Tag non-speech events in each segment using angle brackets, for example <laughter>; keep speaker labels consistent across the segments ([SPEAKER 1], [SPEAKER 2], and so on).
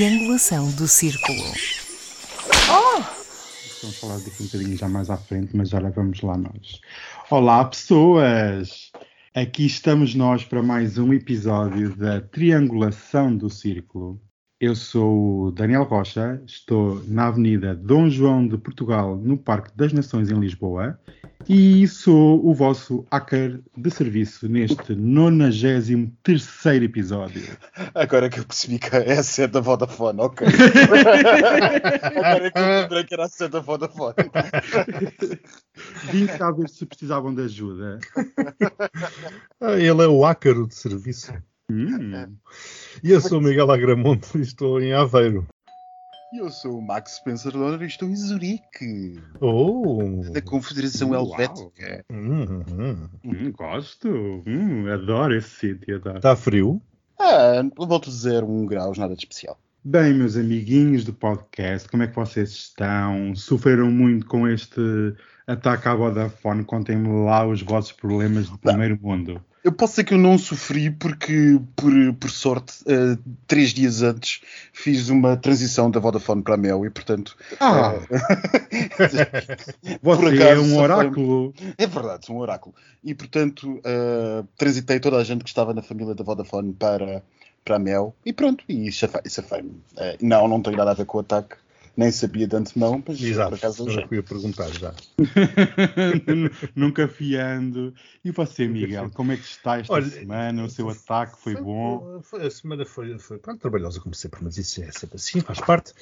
[SPEAKER 1] Triangulação do círculo.
[SPEAKER 2] Vamos falar daqui um bocadinho já mais à frente, mas já vamos lá nós. Olá, pessoas! Aqui estamos nós para mais um episódio da Triangulação do Círculo. Eu sou o Daniel Rocha, estou na Avenida Dom João de Portugal, no Parque das Nações, em Lisboa, e sou o vosso hacker de serviço neste 93 episódio.
[SPEAKER 3] Agora que eu percebi que é a sede da Vodafone, ok. <laughs> Agora que eu lembrei que era a sede da Vodafone.
[SPEAKER 2] Vim cá ver se precisavam de ajuda.
[SPEAKER 4] Ah, ele é o ácaro de serviço.
[SPEAKER 2] Hum.
[SPEAKER 4] E eu sou o Miguel Agramonte e estou em Aveiro.
[SPEAKER 3] E eu sou o Max Spencer Donner e estou em Zurique,
[SPEAKER 4] Oh!
[SPEAKER 3] da Confederação
[SPEAKER 2] Uau.
[SPEAKER 3] Helvética.
[SPEAKER 4] Hum, hum.
[SPEAKER 2] Hum, gosto. Hum, adoro esse sítio. Adoro.
[SPEAKER 4] Está frio?
[SPEAKER 3] Ah, volto a dizer um graus, nada de especial.
[SPEAKER 2] Bem, meus amiguinhos do podcast, como é que vocês estão? Sofreram muito com este ataque à Vodafone? Contem-me lá os vossos problemas do primeiro mundo.
[SPEAKER 3] Eu posso dizer que eu não sofri porque, por, por sorte, ah, três dias antes fiz uma transição da Vodafone para a Mel e, portanto,
[SPEAKER 2] Ah, <laughs>
[SPEAKER 3] por
[SPEAKER 2] você
[SPEAKER 3] acaso,
[SPEAKER 2] é um
[SPEAKER 3] só foi-
[SPEAKER 2] oráculo.
[SPEAKER 3] É verdade, sou um oráculo. E portanto, uh, transitei toda a gente que estava na família da Vodafone para, para a Mel e pronto, e safei- safei-me. Uh, não, não tem nada a ver com o ataque, nem sabia de antemão, mas por
[SPEAKER 4] Exato.
[SPEAKER 3] acaso
[SPEAKER 4] Era
[SPEAKER 3] já.
[SPEAKER 4] eu ia perguntar já. <laughs>
[SPEAKER 2] Nunca fiando. E você, Miguel, como é que está esta
[SPEAKER 4] Olha,
[SPEAKER 2] semana? O seu ataque foi bom?
[SPEAKER 4] Foi- a semana foi, foi pronto, trabalhosa, como sempre, mas isso é sempre assim, faz parte.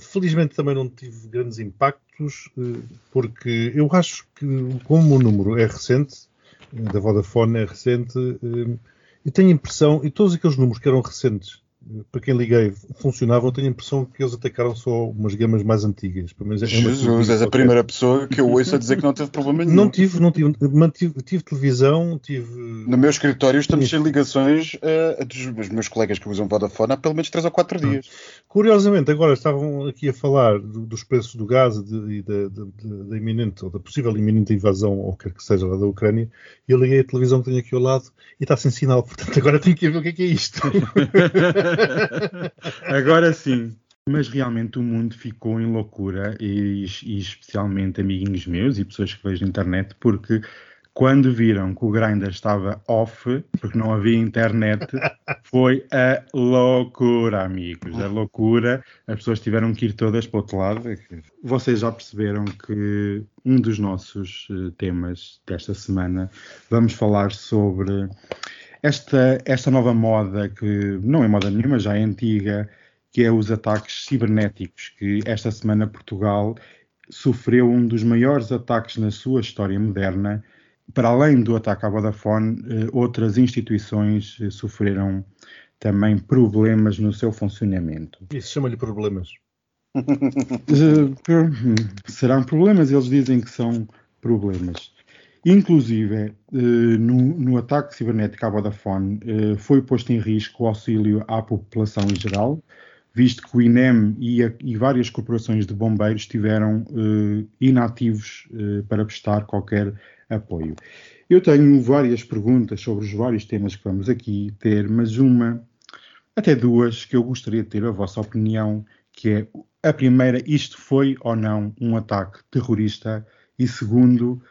[SPEAKER 4] Felizmente também não tive grandes impactos, eh, porque eu acho que, como o número é recente, eh, da Vodafone é recente, eh, eu tenho a impressão, e todos aqueles números que eram recentes, eh, para quem liguei, funcionavam, tenho a impressão que eles atacaram só umas gamas mais antigas. Pelo menos é
[SPEAKER 3] Jesus, és a primeira pessoa que eu ouço a dizer que não teve problema nenhum.
[SPEAKER 4] Não tive, não tive, mantive, tive televisão, tive.
[SPEAKER 3] No meu escritório estamos sem ligações uh, dos, meus colegas que usam Vodafone há pelo menos 3 ou 4 dias.
[SPEAKER 4] Curiosamente, agora estavam aqui a falar do- dos preços do gás e da iminente, ou da possível iminente invasão, ou quer que seja, lá da Ucrânia, e eu liguei a televisão que tenho aqui ao lado e está sem sinal. <laughs> Portanto, agora tenho que ver o que é que é isto. <laughs> <laughs>
[SPEAKER 2] Agora sim. Mas realmente o mundo ficou em loucura, e, e especialmente amiguinhos meus e pessoas que vejo na internet, porque quando viram que o Grindr estava off, porque não havia internet, foi a loucura, amigos. A loucura. As pessoas tiveram que ir todas para o outro lado. Vocês já perceberam que um dos nossos eh, temas desta semana vamos falar sobre esta, esta nova moda, que não é moda nenhuma, já é antiga, que é os ataques cibernéticos, que esta semana Portugal sofreu um dos maiores ataques na sua história moderna. Para além do ataque à Vodafone, eh, outras instituições eh, sofreram também problemas no seu funcionamento.
[SPEAKER 4] Isso chama-lhe problemas.
[SPEAKER 2] Eh, per- serão problemas, eles dizem que são problemas. Inclusive, eh, no, ataque cibernético à Vodafone, eh, foi posto em risco o auxílio à população em geral, visto que o INEM e, várias corporações de bombeiros estiveram eh, inativos para prestar qualquer apoio. Eu tenho várias perguntas sobre os vários temas que vamos aqui ter, mas uma, até duas, que eu gostaria de ter a vossa opinião, que é a primeira, isto foi ou não um ataque terrorista? E segundo,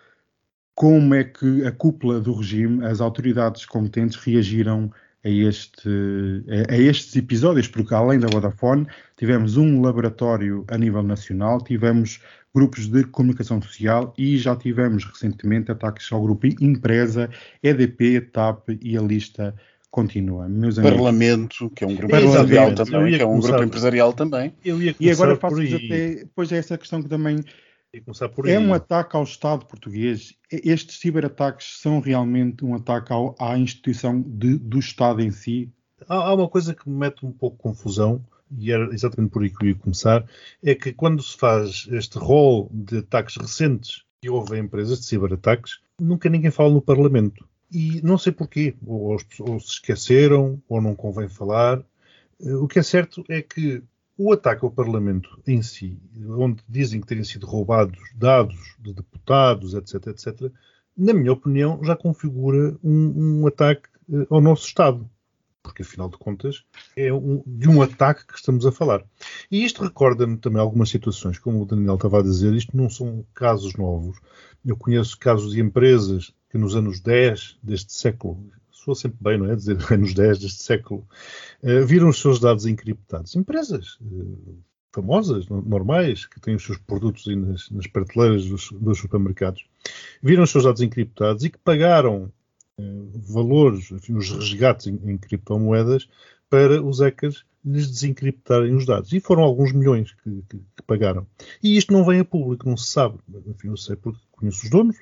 [SPEAKER 2] como é que a cúpula do regime, as autoridades competentes reagiram a, este, a, a estes episódios? Porque além da Vodafone, tivemos um laboratório a nível nacional, tivemos grupos de comunicação social e já tivemos recentemente ataques ao grupo Empresa, EDP, TAP e a lista continua. Meus amigos.
[SPEAKER 3] Parlamento, que é um grupo empresarial também, que é um
[SPEAKER 4] começar-
[SPEAKER 3] grupo empresarial também.
[SPEAKER 4] Eu ia
[SPEAKER 2] E agora
[SPEAKER 4] aí.
[SPEAKER 2] até, pois é essa questão que também é um ataque ao Estado português. Estes ciberataques são realmente um ataque ao- à instituição de- do Estado em si?
[SPEAKER 4] Há, há uma coisa que me mete um pouco de confusão, e era exatamente por aí que eu ia começar, é que quando se faz este rol de ataques recentes que houve a empresas de ciberataques, nunca ninguém fala no Parlamento. E não sei porquê, ou, ou se esqueceram, ou não convém falar. Eh, O que é certo é que o ataque ao Parlamento em si, onde dizem que terem sido roubados dados de deputados, etc., etc., na minha opinião, já configura um, um ataque eh, ao nosso Estado. porque afinal de contas é um, de um ataque que estamos a falar. E isto recorda-me também algumas situações, como o Daniel estava a dizer, isto não são casos novos. Eu conheço casos de empresas que nos anos 10 deste século, soa sempre bem, não é? Dizer <laughs> anos 10 deste século, uh, viram os seus dados encriptados. Empresas uh, famosas, normais, que têm os seus produtos nas, nas prateleiras dos, dos, supermercados, viram os seus dados encriptados e que pagaram uh, valores, enfim, os resgates em, em criptomoedas para os hackers lhes desencriptarem os dados. E foram alguns milhões que, que, que, pagaram. E isto não vem a público, não se sabe. Enfim, eu sei porque conheço os donos,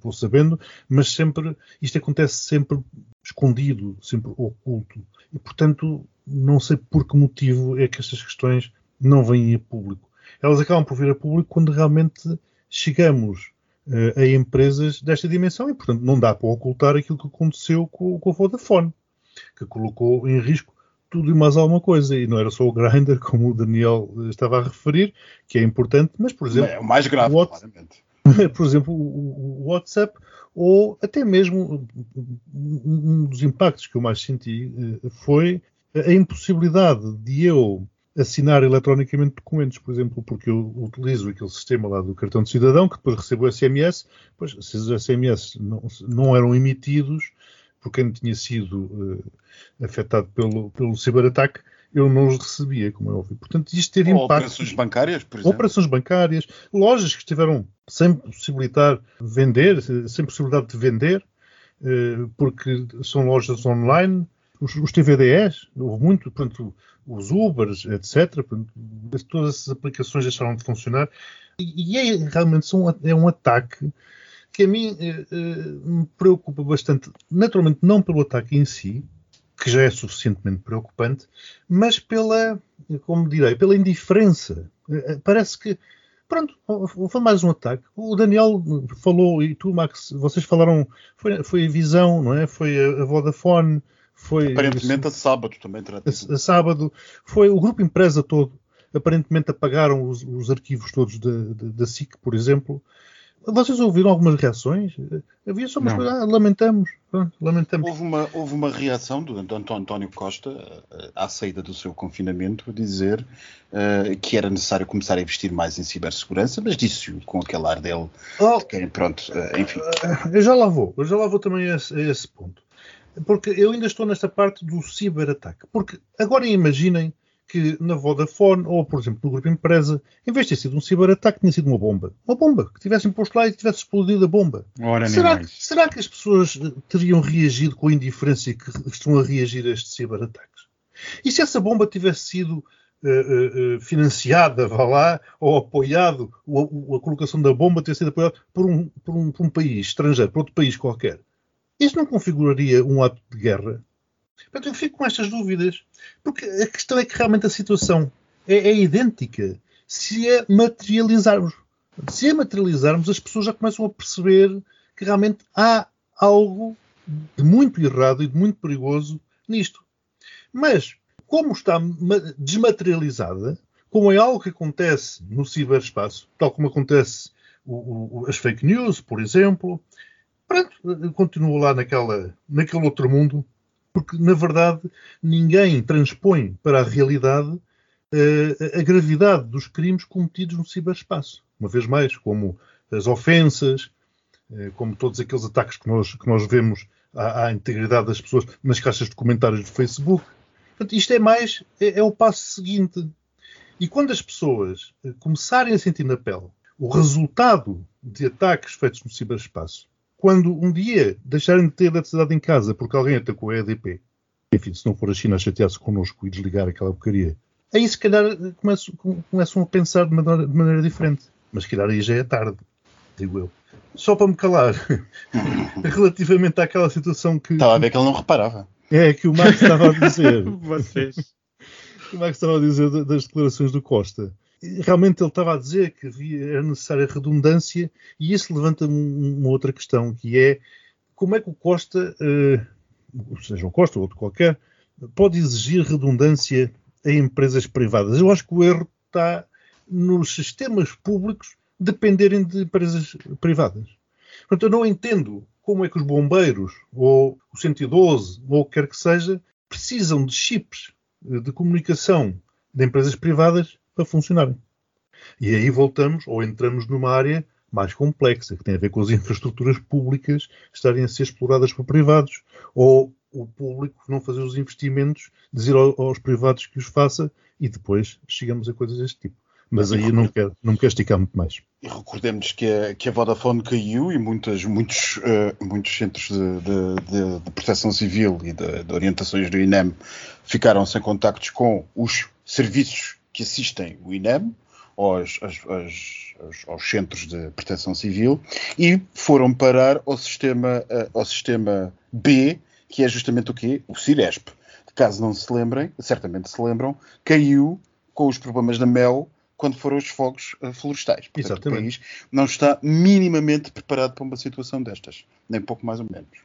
[SPEAKER 4] vou sabendo, mas sempre, isto acontece sempre escondido, sempre oculto. E, portanto, não sei por que motivo é que estas questões não vêm a público. Elas acabam por vir a público quando realmente chegamos uh, a empresas desta dimensão e, portanto, não dá para ocultar aquilo que aconteceu com, com a Vodafone, que colocou em risco tudo e mais alguma coisa. E não era só o Grindr, <laughs> como o Daniel estava a referir, que é importante, mas, por exemplo...
[SPEAKER 3] É o mais grave,
[SPEAKER 4] o
[SPEAKER 3] claramente. <laughs>
[SPEAKER 4] Por exemplo, o, o WhatsApp, ou até mesmo um dos impactos que eu mais senti eh, foi a impossibilidade de eu assinar eletronicamente documentos, por exemplo, porque eu utilizo aquele sistema lá do cartão de cidadão, que depois recebo o SMS, pois se os SMS não, não eram emitidos por quem tinha sido uh, afetado pelo, pelo ciberataque, eu não os recebia, como é óbvio. Portanto, isto teve
[SPEAKER 3] Ou
[SPEAKER 4] impacto.
[SPEAKER 3] Operações bancárias, por exemplo.
[SPEAKER 4] Operações bancárias, lojas que estiveram sem possibilitar vender, sem possibilidade de vender, uh, porque são lojas online, os, os TVDs, houve muito, portanto, os Ubers, etc. Portanto, todas essas aplicações deixaram de funcionar. E, e é realmente são, é um ataque que a mim eh, eh, me preocupa bastante, naturalmente não pelo ataque em si, que já é suficientemente preocupante, mas pela, como direi, pela indiferença. Eh, parece que, pronto, foi mais um ataque. O Daniel falou, e tu, Max, vocês falaram, foi, foi a Visão, não é? Foi a Vodafone, foi...
[SPEAKER 3] Aparentemente a sábado também
[SPEAKER 4] a, a sábado, foi o grupo empresa todo, aparentemente apagaram os, os arquivos todos da SIC, por exemplo, vocês ouviram algumas reações? Havia só umas coisas, ah, lamentamos, lamentamos.
[SPEAKER 3] Houve uma, houve uma reação do, do António Costa uh, à saída do seu confinamento, a dizer uh, que era necessário começar a investir mais em cibersegurança, mas disse-o com aquele ar dele, oh, de quem, pronto, uh, enfim.
[SPEAKER 4] Eu já lá vou, eu já lá vou também a esse, a esse ponto. Porque eu ainda estou nesta parte do ciberataque. Porque agora imaginem que na Vodafone ou, por exemplo, no grupo empresa, em vez de ter sido um ciberataque, tinha sido uma bomba. Uma bomba, que tivessem posto lá e tivesse explodido a bomba.
[SPEAKER 2] Ora,
[SPEAKER 4] será, que, será que as pessoas teriam reagido com a indiferença que estão a reagir a estes ciberataques? E se essa bomba tivesse sido uh, uh, financiada, vá lá, ou apoiado, ou a, a colocação da bomba ter sido apoiada por um, por, um, por um país estrangeiro, por outro país qualquer, isso não configuraria um ato de guerra? Portanto, eu fico com estas dúvidas, porque a questão é que realmente a situação é, é idêntica. Se a materializarmos, se a materializarmos, as pessoas já começam a perceber que realmente há algo de muito errado e de muito perigoso nisto. Mas, como está desmaterializada, como é algo que acontece no ciberespaço, tal como acontece o, o, as fake news, por exemplo, pronto, continua lá naquela, naquele outro mundo porque, na verdade, ninguém transpõe para a realidade uh, a gravidade dos crimes cometidos no ciberespaço. Uma vez mais, como as ofensas, uh, como todos aqueles ataques que nós, que nós vemos à, à, integridade das pessoas nas caixas de comentários do Facebook. Portanto, isto é mais, é, é o passo seguinte. E quando as pessoas uh, começarem a sentir na pele o resultado de ataques feitos no ciberespaço, quando um dia deixarem de ter eletricidade em casa porque alguém atacou a EDP, enfim, se não for a China a chatear-se connosco e desligar aquela porcaria, aí se calhar começam, começam a pensar de maneira, de maneira diferente. Mas se calhar aí já é tarde, digo eu. Só para me calar, <laughs> relativamente àquela situação que.
[SPEAKER 3] Estava a ver que ele não reparava.
[SPEAKER 4] É, que o Max estava a dizer. <laughs>
[SPEAKER 2] Vocês.
[SPEAKER 4] o Max estava a dizer das declarações do Costa realmente ele estava a dizer que havia, era necessária redundância e isso levanta uma outra questão, que é como é que o Costa, uh, seja o Costa ou outro qualquer, pode exigir redundância em empresas privadas? Eu acho que o erro está nos sistemas públicos dependerem de empresas privadas. Portanto, eu não entendo como é que os bombeiros, ou o 112, ou o que quer que seja, precisam de chips de comunicação de empresas privadas para funcionarem. E aí voltamos ou entramos numa área mais complexa, que tem a ver com as <laughs> infraestruturas públicas estarem a ser exploradas por privados, ou o público não fazer os investimentos, dizer aos privados que os faça, e depois chegamos a coisas deste tipo. Mas aí não quero, não quero esticar muito mais.
[SPEAKER 3] E recordemos que a, que a Vodafone caiu e muitas, muitos, uh, muitos centros de, de, de, de, proteção civil e de, orientações do INEM ficaram sem contactos com os serviços que assistem o INEM, aos, aos, aos, aos, centros de proteção civil e foram parar ao sistema, uh, ao sistema B, que é justamente o quê? O Ciresp. Caso não se lembrem, certamente se lembram, caiu com os problemas da Mel quando foram os fogos uh, florestais. Portanto,
[SPEAKER 4] Exatamente.
[SPEAKER 3] o país não está minimamente preparado para uma situação destas, nem pouco mais ou menos.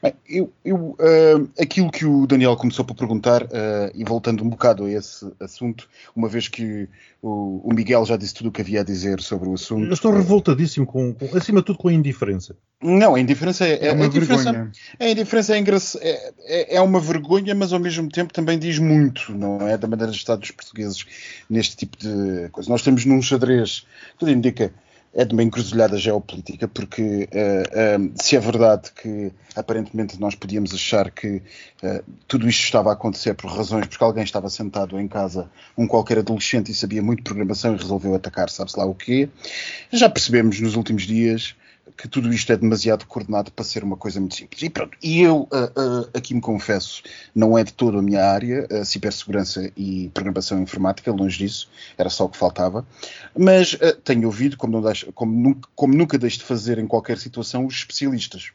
[SPEAKER 3] Bem, eu, eu uh, aquilo que o Daniel começou por perguntar, uh, e voltando um bocado a esse assunto, uma vez que o, o, Miguel já disse tudo o que havia a dizer sobre o assunto.
[SPEAKER 4] Eu estou revoltadíssimo, com, com acima de tudo, com a indiferença.
[SPEAKER 3] Não, a indiferença é,
[SPEAKER 2] é uma
[SPEAKER 3] a
[SPEAKER 2] vergonha.
[SPEAKER 3] A indiferença é, é, é, é, uma vergonha, mas ao mesmo tempo também diz muito, não é? Da maneira de estar dos portugueses neste tipo de coisa. Nós estamos num xadrez, tudo indica é de uma encruzilhada geopolítica, porque uh, se é verdade que aparentemente nós podíamos achar que uh, tudo isto estava a acontecer por razões, porque alguém estava sentado em casa, um qualquer adolescente, e sabia muito de programação e resolveu atacar, sabe-se lá o quê, já percebemos nos últimos dias que tudo isto é demasiado coordenado para ser uma coisa muito simples. E pronto, e eu uh, uh, aqui me confesso, não é de toda a minha área, cibersegurança e programação informática, longe disso, era só o que faltava, mas tenho ouvido, como, deixo, como, nunca, como nunca deixo de fazer em qualquer situação, os especialistas.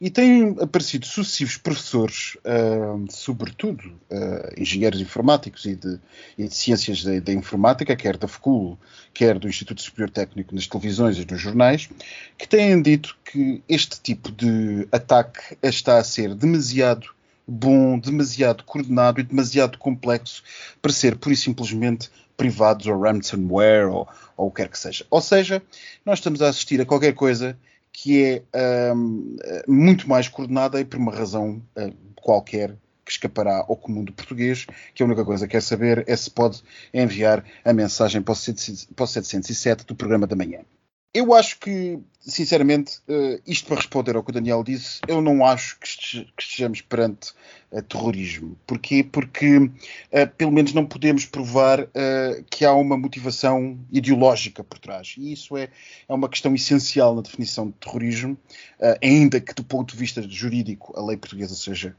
[SPEAKER 3] E têm aparecido sucessivos professores, uh, sobretudo uh, engenheiros informáticos e de, e de ciências da, informática, quer da FCUL, quer do Instituto Superior Técnico nas televisões e nos jornais, que têm dito que este tipo de ataque está a ser demasiado bom, demasiado coordenado e demasiado complexo para ser pura e simplesmente privados ou ransomware ou, ou o que quer que seja. Ou seja, nós estamos a assistir a qualquer coisa que é um, muito mais coordenada e por uma razão uh, qualquer que escapará ao comum do português, que a única coisa que quer saber é se pode enviar a mensagem para o 707 do programa da manhã. Eu acho que, sinceramente, uh, isto para responder ao que o Daniel disse, eu não acho que, estejamos perante uh, terrorismo. Porquê? Porque, uh, pelo menos, não podemos provar que há uma motivação ideológica por trás. E isso é, é uma questão essencial na definição de terrorismo, ainda que, do ponto de vista jurídico, a lei portuguesa seja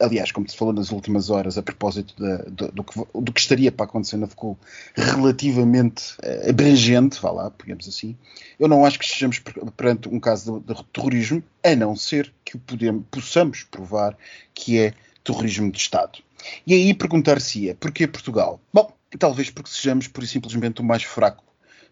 [SPEAKER 3] aliás, como se falou nas últimas horas, a propósito do, do, que, do, que, estaria para acontecer na FCU, relativamente uh, abrangente, vá lá, digamos assim, eu não acho que estejamos perante um caso de, de terrorismo, a não ser que o podemos, possamos provar que é terrorismo de Estado. E aí perguntar-se-ia, porquê Portugal? Bom, talvez porque sejamos, por e simplesmente, o mais fraco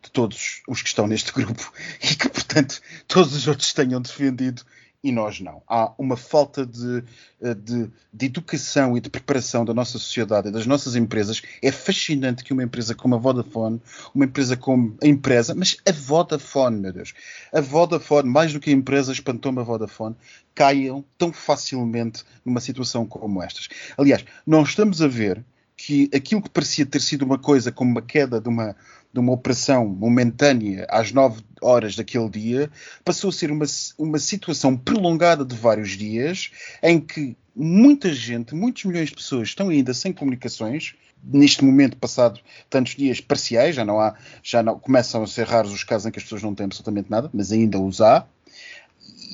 [SPEAKER 3] de todos os que estão neste grupo <laughs> e que, portanto, todos os outros tenham defendido e nós não. Há uma falta de, eh, de, de, educação e de preparação da nossa sociedade e das nossas empresas. É fascinante que uma empresa como a Vodafone, uma empresa como a empresa, mas a Vodafone, meu Deus, a Vodafone, mais do que a empresa, espantou-me a Vodafone, caiam tão facilmente numa situação como estas. Aliás, nós estamos a ver que aquilo que parecia ter sido uma coisa como uma queda de uma, de uma operação momentânea às 9 horas daquele dia passou a ser uma, uma situação prolongada de vários dias em que muita gente, muitos milhões de pessoas estão ainda sem comunicações. Neste momento, passado tantos dias parciais, já não há, já não começam a ser raros os casos em que as pessoas não têm absolutamente nada, mas ainda os há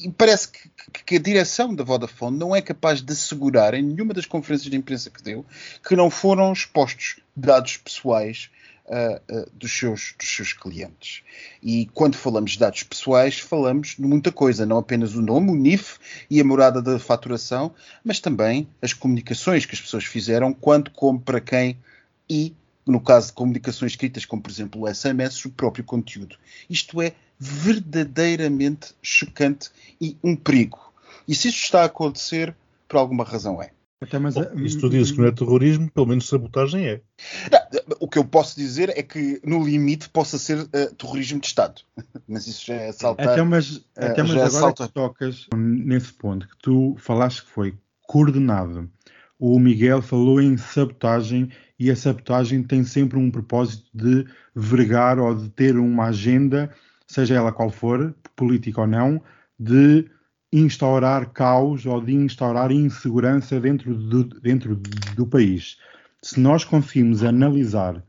[SPEAKER 3] e parece que, que, a direção da Vodafone não é capaz de assegurar em nenhuma das conferências de imprensa que deu que não foram expostos dados pessoais uh, dos, seus, dos seus clientes. E quando falamos de dados pessoais, falamos de muita coisa, não apenas o nome, o NIF e a morada da faturação, mas também as comunicações que as pessoas fizeram, quando, como, para quem e no caso de comunicações escritas, como por exemplo o SMS, o próprio conteúdo. Isto é verdadeiramente chocante e um perigo. E se isto está a acontecer, por alguma razão é.
[SPEAKER 4] Até, mas, Bom, e se tu dizes que não é terrorismo, pelo menos sabotagem é.
[SPEAKER 3] Não, o que eu posso dizer é que, no limite, possa ser uh, terrorismo de Estado. <laughs> mas isso já é saltar.
[SPEAKER 2] Até mas, uh, até mas agora salta... que tocas nesse ponto, que tu falaste que foi coordenado. o Miguel falou em sabotagem e a sabotagem tem sempre um propósito de vergar ou de ter uma agenda, seja ela qual for, política ou não, de instaurar caos ou de instaurar insegurança dentro do, dentro do país. Se nós conseguimos analisar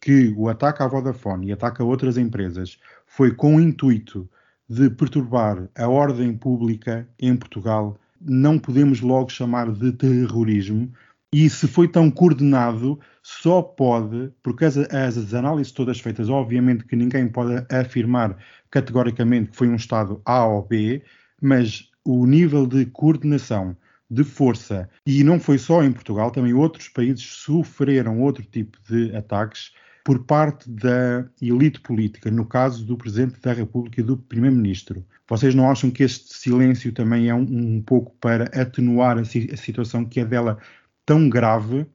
[SPEAKER 2] que o ataque à Vodafone e ataque a outras empresas foi com o intuito de perturbar a ordem pública em Portugal, não podemos logo chamar de terrorismo. E se foi tão coordenado, só pode, porque as, as, análises todas feitas, obviamente que ninguém pode afirmar categoricamente que foi um Estado A ou B, mas o nível de coordenação, de força, e não foi só em Portugal, também outros países sofreram outro tipo de ataques por parte da elite política, no caso do Presidente da República e do Primeiro-Ministro. Vocês não acham que este silêncio também é um, um pouco para atenuar a, a situação que é dela tão grave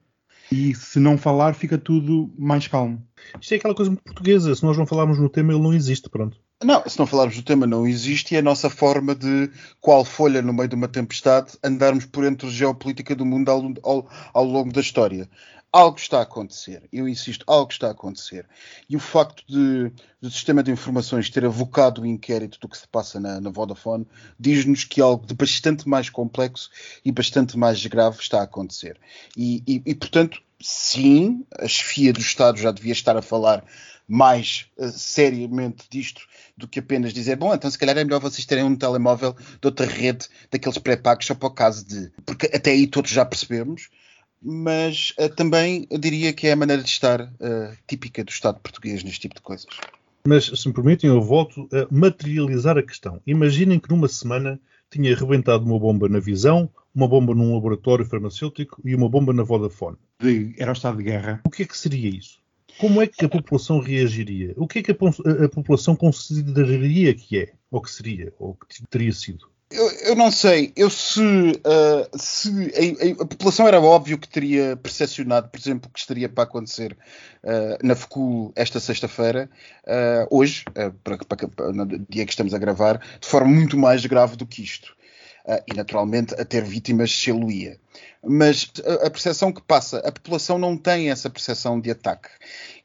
[SPEAKER 2] e se não falar fica tudo mais calmo?
[SPEAKER 4] Isto é aquela coisa muito portuguesa, se nós não falarmos no tema ele não existe, pronto.
[SPEAKER 3] Não, se não falarmos do tema, não existe e é a nossa forma de, qual folha no meio de uma tempestade, andarmos por entre a geopolítica do mundo ao, ao, ao longo da história. Algo está a acontecer, eu insisto, algo está a acontecer. E o facto de, do sistema de informações ter avocado o inquérito do que se passa na, na Vodafone diz-nos que algo de bastante mais complexo e bastante mais grave está a acontecer. E, e, e portanto, sim, a chefia do Estado já devia estar a falar mais uh, seriamente disto do que apenas dizer, bom, então se calhar é melhor vocês terem um telemóvel de outra rede, daqueles pré-pagos, só para o caso de. Porque até aí todos já percebemos, mas uh, também eu diria que é a maneira de estar uh, típica do Estado português neste tipo de coisas.
[SPEAKER 4] Mas, se me permitem, eu volto a materializar a questão. Imaginem que numa semana tinha arrebentado uma bomba na Visão, uma bomba num laboratório farmacêutico e uma bomba na Vodafone.
[SPEAKER 2] Era o estado de guerra.
[SPEAKER 4] O que é que seria isso? Como é que a população reagiria? O que é que a, a, população consideraria que é? Ou que seria? Ou que teria sido?
[SPEAKER 3] Eu, eu, não sei. Eu se, uh, se a, a, população era óbvio que teria percepcionado, por exemplo, que estaria para acontecer uh, na FECUL esta sexta-feira, uh, hoje, para, para, para, no dia que estamos a gravar, de forma muito mais grave do que isto. E naturalmente a ter vítimas se ia. Mas a, a percepção que passa, a população não tem essa percepção de ataque.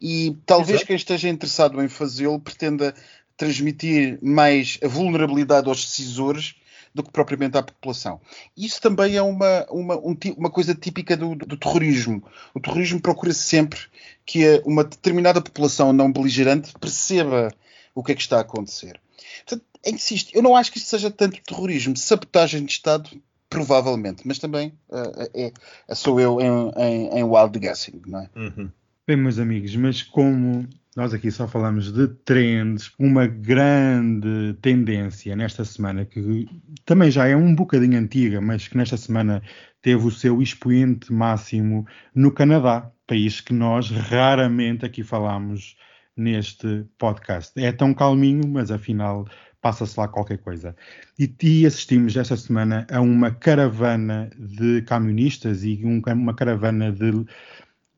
[SPEAKER 3] E talvez Exato. quem esteja interessado em fazê-lo pretenda transmitir mais a vulnerabilidade aos decisores do que propriamente à população. Isso também é uma, uma, um, uma coisa típica do, do, terrorismo. O terrorismo procura sempre que uma determinada população não beligerante perceba o que é que está a acontecer. Portanto, insisto, eu não acho que isto seja tanto terrorismo, sabotagem de Estado, provavelmente, mas também uh, é, é, sou eu em, em, em wild guessing, não é?
[SPEAKER 2] Uhum. Bem, meus amigos, mas como nós aqui só falamos de trends, uma grande tendência nesta semana, que também já é um bocadinho antiga, mas que nesta semana teve o seu expoente máximo no Canadá, país que nós raramente aqui falamos neste podcast. É tão calminho, mas afinal passa-se lá qualquer coisa. E, e, assistimos esta semana a uma caravana de camionistas e um, uma caravana de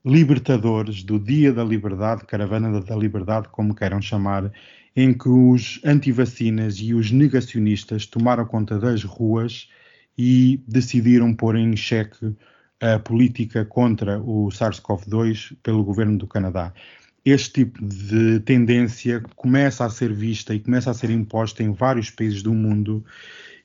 [SPEAKER 2] libertadores do Dia da Liberdade, Caravana da Liberdade, como queiram chamar, em que os antivacinas e os negacionistas tomaram conta das ruas e decidiram pôr em xeque a política contra o SARS-CoV-2 pelo governo do Canadá. Este tipo de tendência começa a ser vista e começa a ser imposta em vários países do mundo,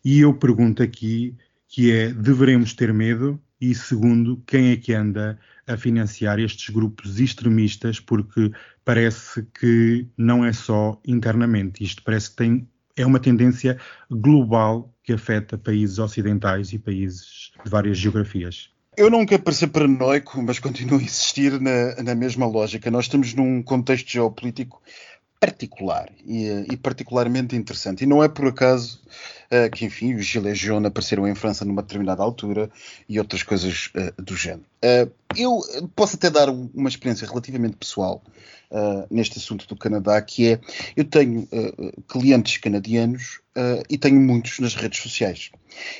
[SPEAKER 2] e eu pergunto aqui que é, deveremos ter medo? E segundo, quem é que anda a financiar estes grupos extremistas, porque parece que não é só internamente, isto parece que tem, é uma tendência global que afeta países ocidentais e países de várias geografias.
[SPEAKER 3] Eu não quero parecer paranoico, mas continuo a insistir na, na mesma lógica. Nós estamos num contexto geopolítico particular e, e, particularmente interessante. E não é por acaso uh, que, enfim, os Gilets jaunes apareceram em França numa determinada altura e outras coisas uh, do género. Uh, eu posso até dar uma experiência relativamente pessoal neste assunto do Canadá, que é, eu tenho clientes canadianos e tenho muitos nas redes sociais.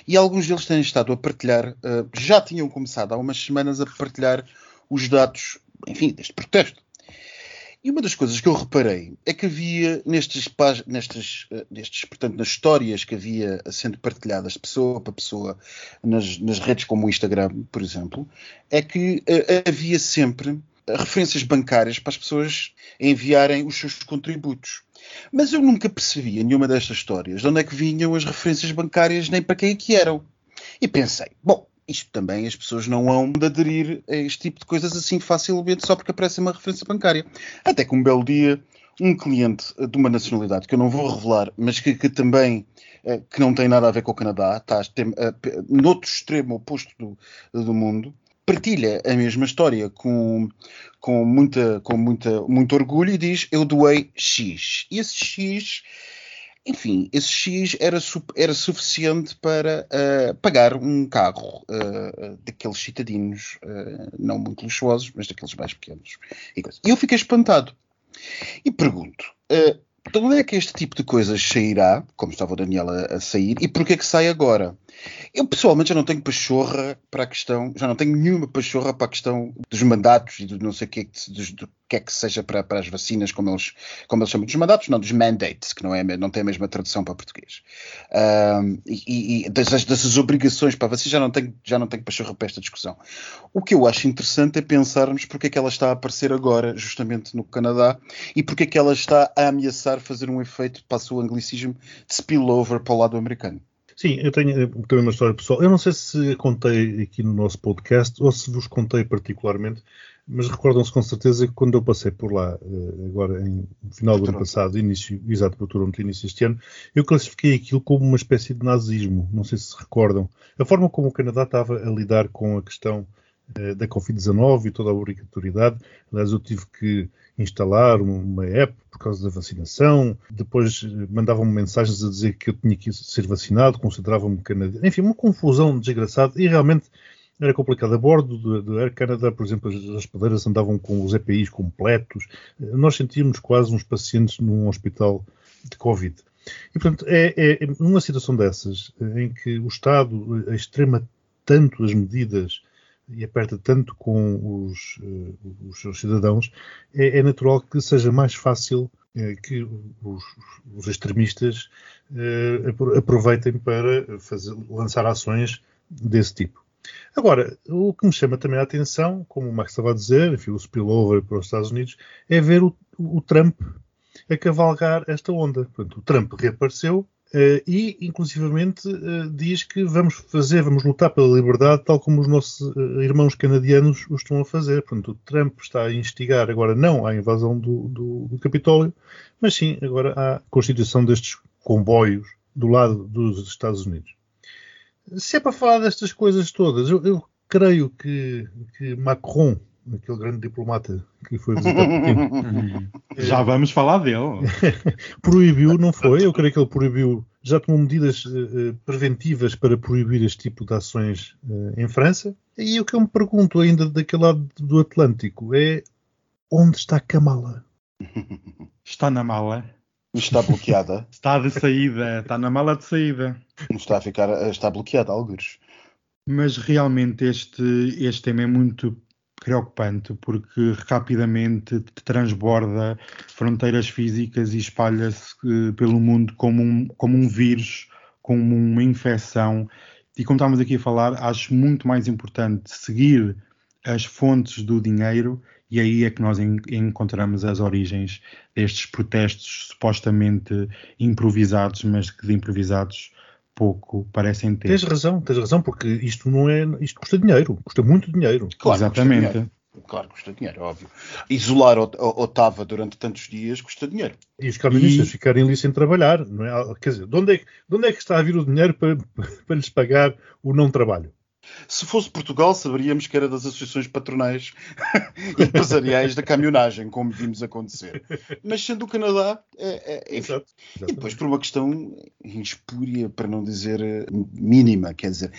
[SPEAKER 3] E alguns deles têm estado a partilhar, já tinham começado há umas semanas a partilhar os dados, enfim, deste protesto E uma das coisas que eu reparei é que havia nestes, nestes, eh, nestes portanto, nas histórias que havia sendo partilhadas de pessoa para pessoa nas, nas redes como o Instagram, por exemplo, é que uh, havia sempre referências bancárias para as pessoas enviarem os seus contributos. Mas eu nunca percebia nenhuma destas histórias de onde é que vinham as referências bancárias nem para quem é que eram. E pensei, bom, isto também as pessoas não hão de aderir a este tipo de coisas assim facilmente só porque aparece uma referência bancária. Até que um belo dia, um cliente de uma nacionalidade que eu não vou revelar, mas que, que também eh, que não tem nada a ver com o Canadá, está no outro extremo oposto do, do mundo, partilha a mesma história com, com, muita, com muita, muito orgulho e diz: Eu doei X. E esse X enfim, esse X era, era suficiente para uh, pagar um carro uh, daqueles citadinos, uh, não muito luxuosos, mas daqueles mais pequenos. E, eu fiquei espantado. E pergunto: de onde é que este tipo de coisas sairá, como estava o Daniel a, a sair, e porquê é que sai agora? Eu pessoalmente já não tenho pachorra para a questão, já não tenho nenhuma pachorra para a questão dos mandatos e do não sei o que, dos, do que é que seja para, para, as vacinas, como eles, como eles chamam dos mandatos, não dos mandates, que não, é, não tem a mesma tradução para português. Um, e, e dessas, dessas, obrigações para a vacina já não tenho, já não tenho pachorra para esta discussão. O que eu acho interessante é pensarmos porque é que ela está a aparecer agora, justamente no Canadá, e porque é que ela está a ameaçar fazer um efeito, para o anglicismo, de spillover para o lado americano.
[SPEAKER 4] Sim, eu tenho também uma história pessoal. Eu não sei se contei aqui no nosso podcast ou se vos contei particularmente, mas recordam-se com certeza que quando eu passei por lá, eh, agora em final do ano passado, início, exato, para Toronto, início deste ano, eu classifiquei aquilo como uma espécie de nazismo. Não sei se recordam. A forma como o Canadá estava a lidar com a questão da Covid-19 e toda a obrigatoriedade. Aliás, eu tive que instalar uma app por causa da vacinação, depois eh, mandavam-me mensagens a dizer que eu tinha que ser vacinado, consideravam-me canadiano. Enfim, uma confusão desgraçada e realmente era complicado. A bordo do, Air Canada, por exemplo, as hospedeiras andavam com os EPIs completos. Eh, nós sentíamos quase uns pacientes num hospital de Covid. E, portanto, é, é, é numa situação dessas, em que o Estado extrema tanto as medidas e aperta tanto com os, uh, os seus cidadãos, é, é, natural que seja mais fácil uh, que os, os extremistas uh, aproveitem para fazer, lançar ações desse tipo. Agora, o que me chama também a atenção, como o Max estava a dizer, enfim, o spillover para os Estados Unidos, é ver o, o Trump a cavalgar esta onda. Portanto, o Trump reapareceu e, inclusivamente, uh, diz que vamos fazer, vamos lutar pela liberdade, tal como os nossos uh, irmãos canadianos o estão a fazer. Portanto, o Trump está a instigar agora não à invasão do, do, do Capitólio, mas sim agora à constituição destes comboios do lado dos Estados Unidos. Se é para falar destas coisas todas, eu, eu creio que, que Macron aquele grande diplomata que foi visitar. <laughs>
[SPEAKER 2] Já vamos falar dele. <laughs>
[SPEAKER 4] proibiu, não foi? Eu creio que ele proibiu, já tomou medidas uh, preventivas para proibir este tipo de ações uh, em França. E o que eu me pergunto ainda daquele lado do Atlântico é onde está Kamala? <laughs>
[SPEAKER 2] Está na mala.
[SPEAKER 3] Está bloqueada.
[SPEAKER 2] está de saída, está na mala de saída.
[SPEAKER 3] Está a ficar, está bloqueada, alguns.
[SPEAKER 2] Mas realmente este, este tema é muito preocupante porque rapidamente transborda fronteiras físicas e espalha-se uh, pelo mundo como um, como um vírus, como uma infecção. E como estávamos aqui a falar, acho muito mais importante seguir as fontes do dinheiro e aí é que nós en encontramos as origens destes protestos supostamente improvisados, mas que de improvisados pouco parecem ter.
[SPEAKER 4] Tens razão, tens razão, porque isto não é. Isto custa dinheiro, custa muito dinheiro.
[SPEAKER 2] Claro, Exatamente. Custa dinheiro.
[SPEAKER 3] Claro, custa dinheiro, óbvio. Isolar Otava durante tantos dias custa dinheiro.
[SPEAKER 4] E os camionistas e... ficarem ali sem trabalhar, não é? Quer dizer, de onde é, de onde é que está a vir o dinheiro para, <laughs> para lhes pagar o não trabalho?
[SPEAKER 3] Se fosse Portugal, saberíamos que era das associações patronais <laughs> empresariais da caminhonagem, como vimos acontecer. Mas sendo o Canadá, é, é, Exato, e depois por uma questão espúria, para não dizer eh, mínima, quer dizer,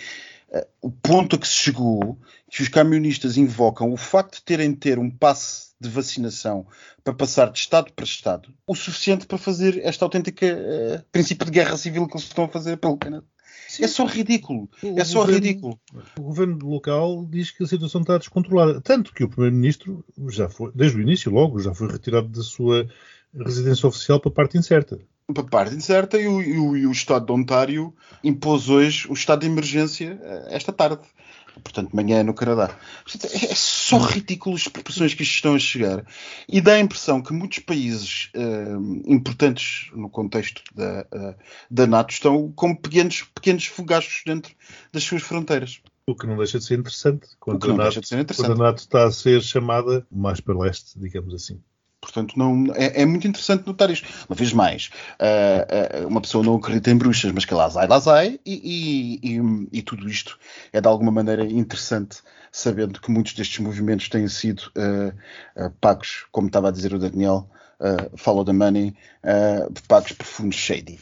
[SPEAKER 3] eh, o ponto a que se chegou, que os camionistas invocam o facto de terem de ter um passe de vacinação para passar de Estado para Estado, o suficiente para fazer esta autêntica uh, princípio de guerra civil que eles estão a fazer pelo Canadá. É só ridículo.
[SPEAKER 4] O
[SPEAKER 3] É só
[SPEAKER 4] governo-
[SPEAKER 3] ridículo.
[SPEAKER 4] O governo local diz que a situação está descontrolada. Tanto que o primeiro-ministro já foi, desde o início, logo, já foi retirado da sua residência oficial para a parte incerta.
[SPEAKER 3] Para a parte incerta e o, e o- e o Estado de Ontário impôs hoje o estado de emergência eh, esta tarde. Portanto, manhã no Canadá. Portanto, é é só ridículo as proporções que isto estão a chegar. E dá a impressão que muitos países eh, importantes no contexto da, eh, da NATO estão como pequenos, pequenos fogachos dentro das suas fronteiras.
[SPEAKER 4] O que não deixa de ser interessante.
[SPEAKER 3] O
[SPEAKER 4] Quando,
[SPEAKER 3] que não
[SPEAKER 4] a, NATO,
[SPEAKER 3] deixa de ser
[SPEAKER 4] quando
[SPEAKER 3] interessante.
[SPEAKER 4] a NATO está a ser chamada mais para leste, digamos assim.
[SPEAKER 3] Portanto, não, é, é muito interessante notar isto. Uma vez mais, ah, ah, uma pessoa não acredita em bruxas, mas que lá vai, lá vai, e, e, e- e tudo isto é de alguma maneira interessante, sabendo que muitos destes movimentos têm sido ah, pagos, como estava a dizer o Daniel, follow the money, pagos por fundos shady.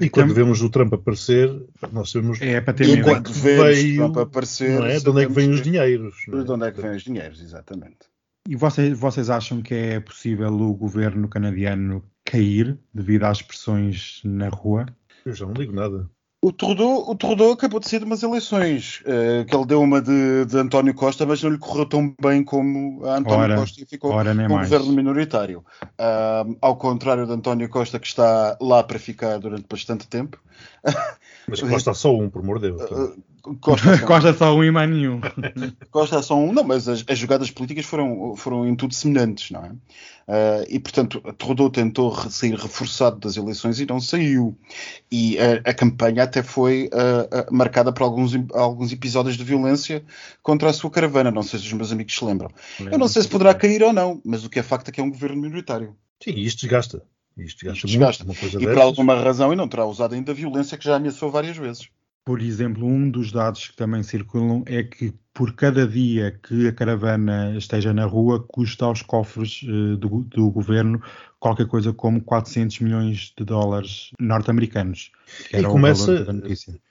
[SPEAKER 4] E quando
[SPEAKER 2] Então-
[SPEAKER 4] vemos o Trump aparecer, nós sabemos
[SPEAKER 2] É para ter
[SPEAKER 3] E
[SPEAKER 4] que
[SPEAKER 3] vemos
[SPEAKER 4] veio,
[SPEAKER 3] Trump aparecer,
[SPEAKER 4] não é? de onde é que vêm os dinheiros. é?
[SPEAKER 3] De onde é que vêm os dinheiros, exatamente.
[SPEAKER 2] E vocês, vocês acham que é possível o governo canadiano cair devido às pressões na rua?
[SPEAKER 4] Eu já não digo nada.
[SPEAKER 3] O Trudeau, o Trudeau acabou de sair de umas eleições, eh, que ele deu uma de, de António Costa, mas não lhe correu tão bem como a António
[SPEAKER 2] Ora,
[SPEAKER 3] Costa e ficou
[SPEAKER 2] ora,
[SPEAKER 3] com um governo minoritário. Ah, ao contrário de António Costa, que está lá para ficar durante bastante tempo.
[SPEAKER 4] Mas Costa só um, por amor de Deus.
[SPEAKER 3] Ah, Costa, <laughs> só-
[SPEAKER 2] Costa só um e mais nenhum. <laughs>
[SPEAKER 3] Costa é só um, não, mas as, as jogadas políticas foram, foram em tudo semelhantes, não é? Ah, e portanto, Trudeau tentou sair reforçado das eleições e não saiu. E a, a campanha até foi ah, marcada por alguns, alguns episódios de violência contra a sua caravana. Não sei se os meus amigos se lembram. Eu não sei se poderá cair ou não, mas o que é facto é que é um governo minoritário.
[SPEAKER 4] Sim, e isto desgasta. Isto desgasta
[SPEAKER 3] Isto
[SPEAKER 4] muito.
[SPEAKER 3] desgasta.
[SPEAKER 4] Uma coisa
[SPEAKER 3] E por alguma razão, e não terá usado ainda a violência que já ameaçou várias vezes.
[SPEAKER 2] Por exemplo, um dos dados que também circulam é que por cada dia que a caravana esteja na rua, custa aos cofres eh, do, do governo qualquer coisa como 400 milhões de dólares norte-americanos.
[SPEAKER 4] E começa-.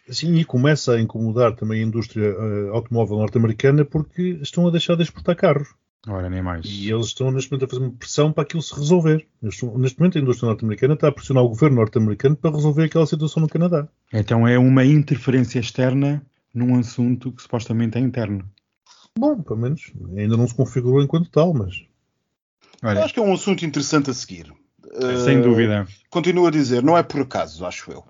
[SPEAKER 4] Sim, e começa a incomodar também a indústria eh, automóvel norte-americana porque estão a deixar de exportar carros.
[SPEAKER 2] Ora, nem mais.
[SPEAKER 4] E eles estão neste momento a fazer uma pressão para aquilo se resolver. Estão- Neste momento a indústria norte-americana está a pressionar o governo norte-americano para resolver aquela situação no Canadá.
[SPEAKER 2] Então é uma interferência externa num assunto que supostamente é interno.
[SPEAKER 4] Bom, pelo menos ainda não se configurou enquanto tal, mas
[SPEAKER 3] Eu
[SPEAKER 2] Olha,
[SPEAKER 3] acho que é um assunto interessante a seguir.
[SPEAKER 2] sem
[SPEAKER 3] Ah,
[SPEAKER 2] dúvida.
[SPEAKER 3] Continuo a dizer, não é por acaso, acho eu.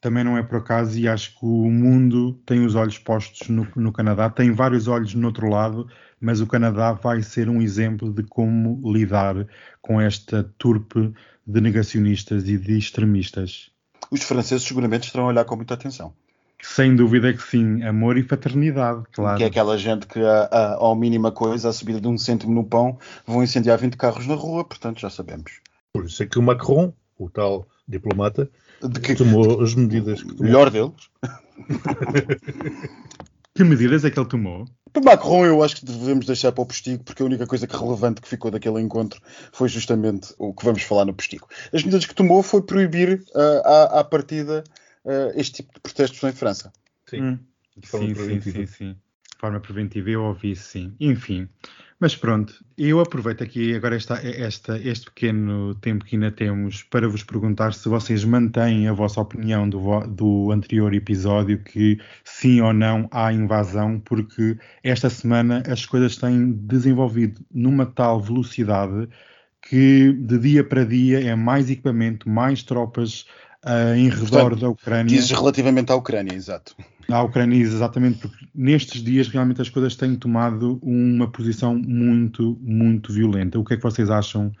[SPEAKER 2] Também não é por acaso e acho que o mundo tem os olhos postos no, no Canadá, tem vários olhos no outro lado, mas o Canadá vai ser um exemplo de como lidar com esta turpe de negacionistas e de extremistas.
[SPEAKER 3] Os franceses seguramente estarão a olhar com muita atenção.
[SPEAKER 2] Sem dúvida que sim, amor e fraternidade, claro.
[SPEAKER 3] Que é aquela gente que, a, a, ao mínima coisa, a subida de um cêntimo no pão, vão incendiar 20 carros na rua, portanto já sabemos.
[SPEAKER 4] por isso é que o Macron, o tal diplomata,
[SPEAKER 3] De que,
[SPEAKER 4] tomou as medidas que tomou.
[SPEAKER 3] melhor deles. <laughs>
[SPEAKER 2] Que medidas é que ele tomou?
[SPEAKER 3] Para Macron, eu acho que devemos deixar para o postigo, porque a única coisa que relevante que ficou daquele encontro foi justamente o que vamos falar no postigo. As medidas que tomou foi proibir ah, à, à partida ah, este tipo de protestos em França.
[SPEAKER 4] Sim.
[SPEAKER 2] Hum. Sim, sim, sim, sim. Forma preventiva, eu ouvi sim. Enfim, mas pronto, eu aproveito aqui agora esta, esta, este pequeno tempo que ainda temos para vos perguntar se vocês mantêm a vossa opinião do, do anterior episódio, que sim ou não há invasão, porque esta semana as coisas têm desenvolvido numa tal velocidade que de dia para dia é mais equipamento, mais tropas ah, em redor
[SPEAKER 3] Portanto,
[SPEAKER 2] da Ucrânia.
[SPEAKER 3] Dizes relativamente à Ucrânia, exato.
[SPEAKER 2] À Ucrânia, exatamente, porque nestes dias realmente as coisas têm tomado uma posição muito, muito violenta. O que é que vocês acham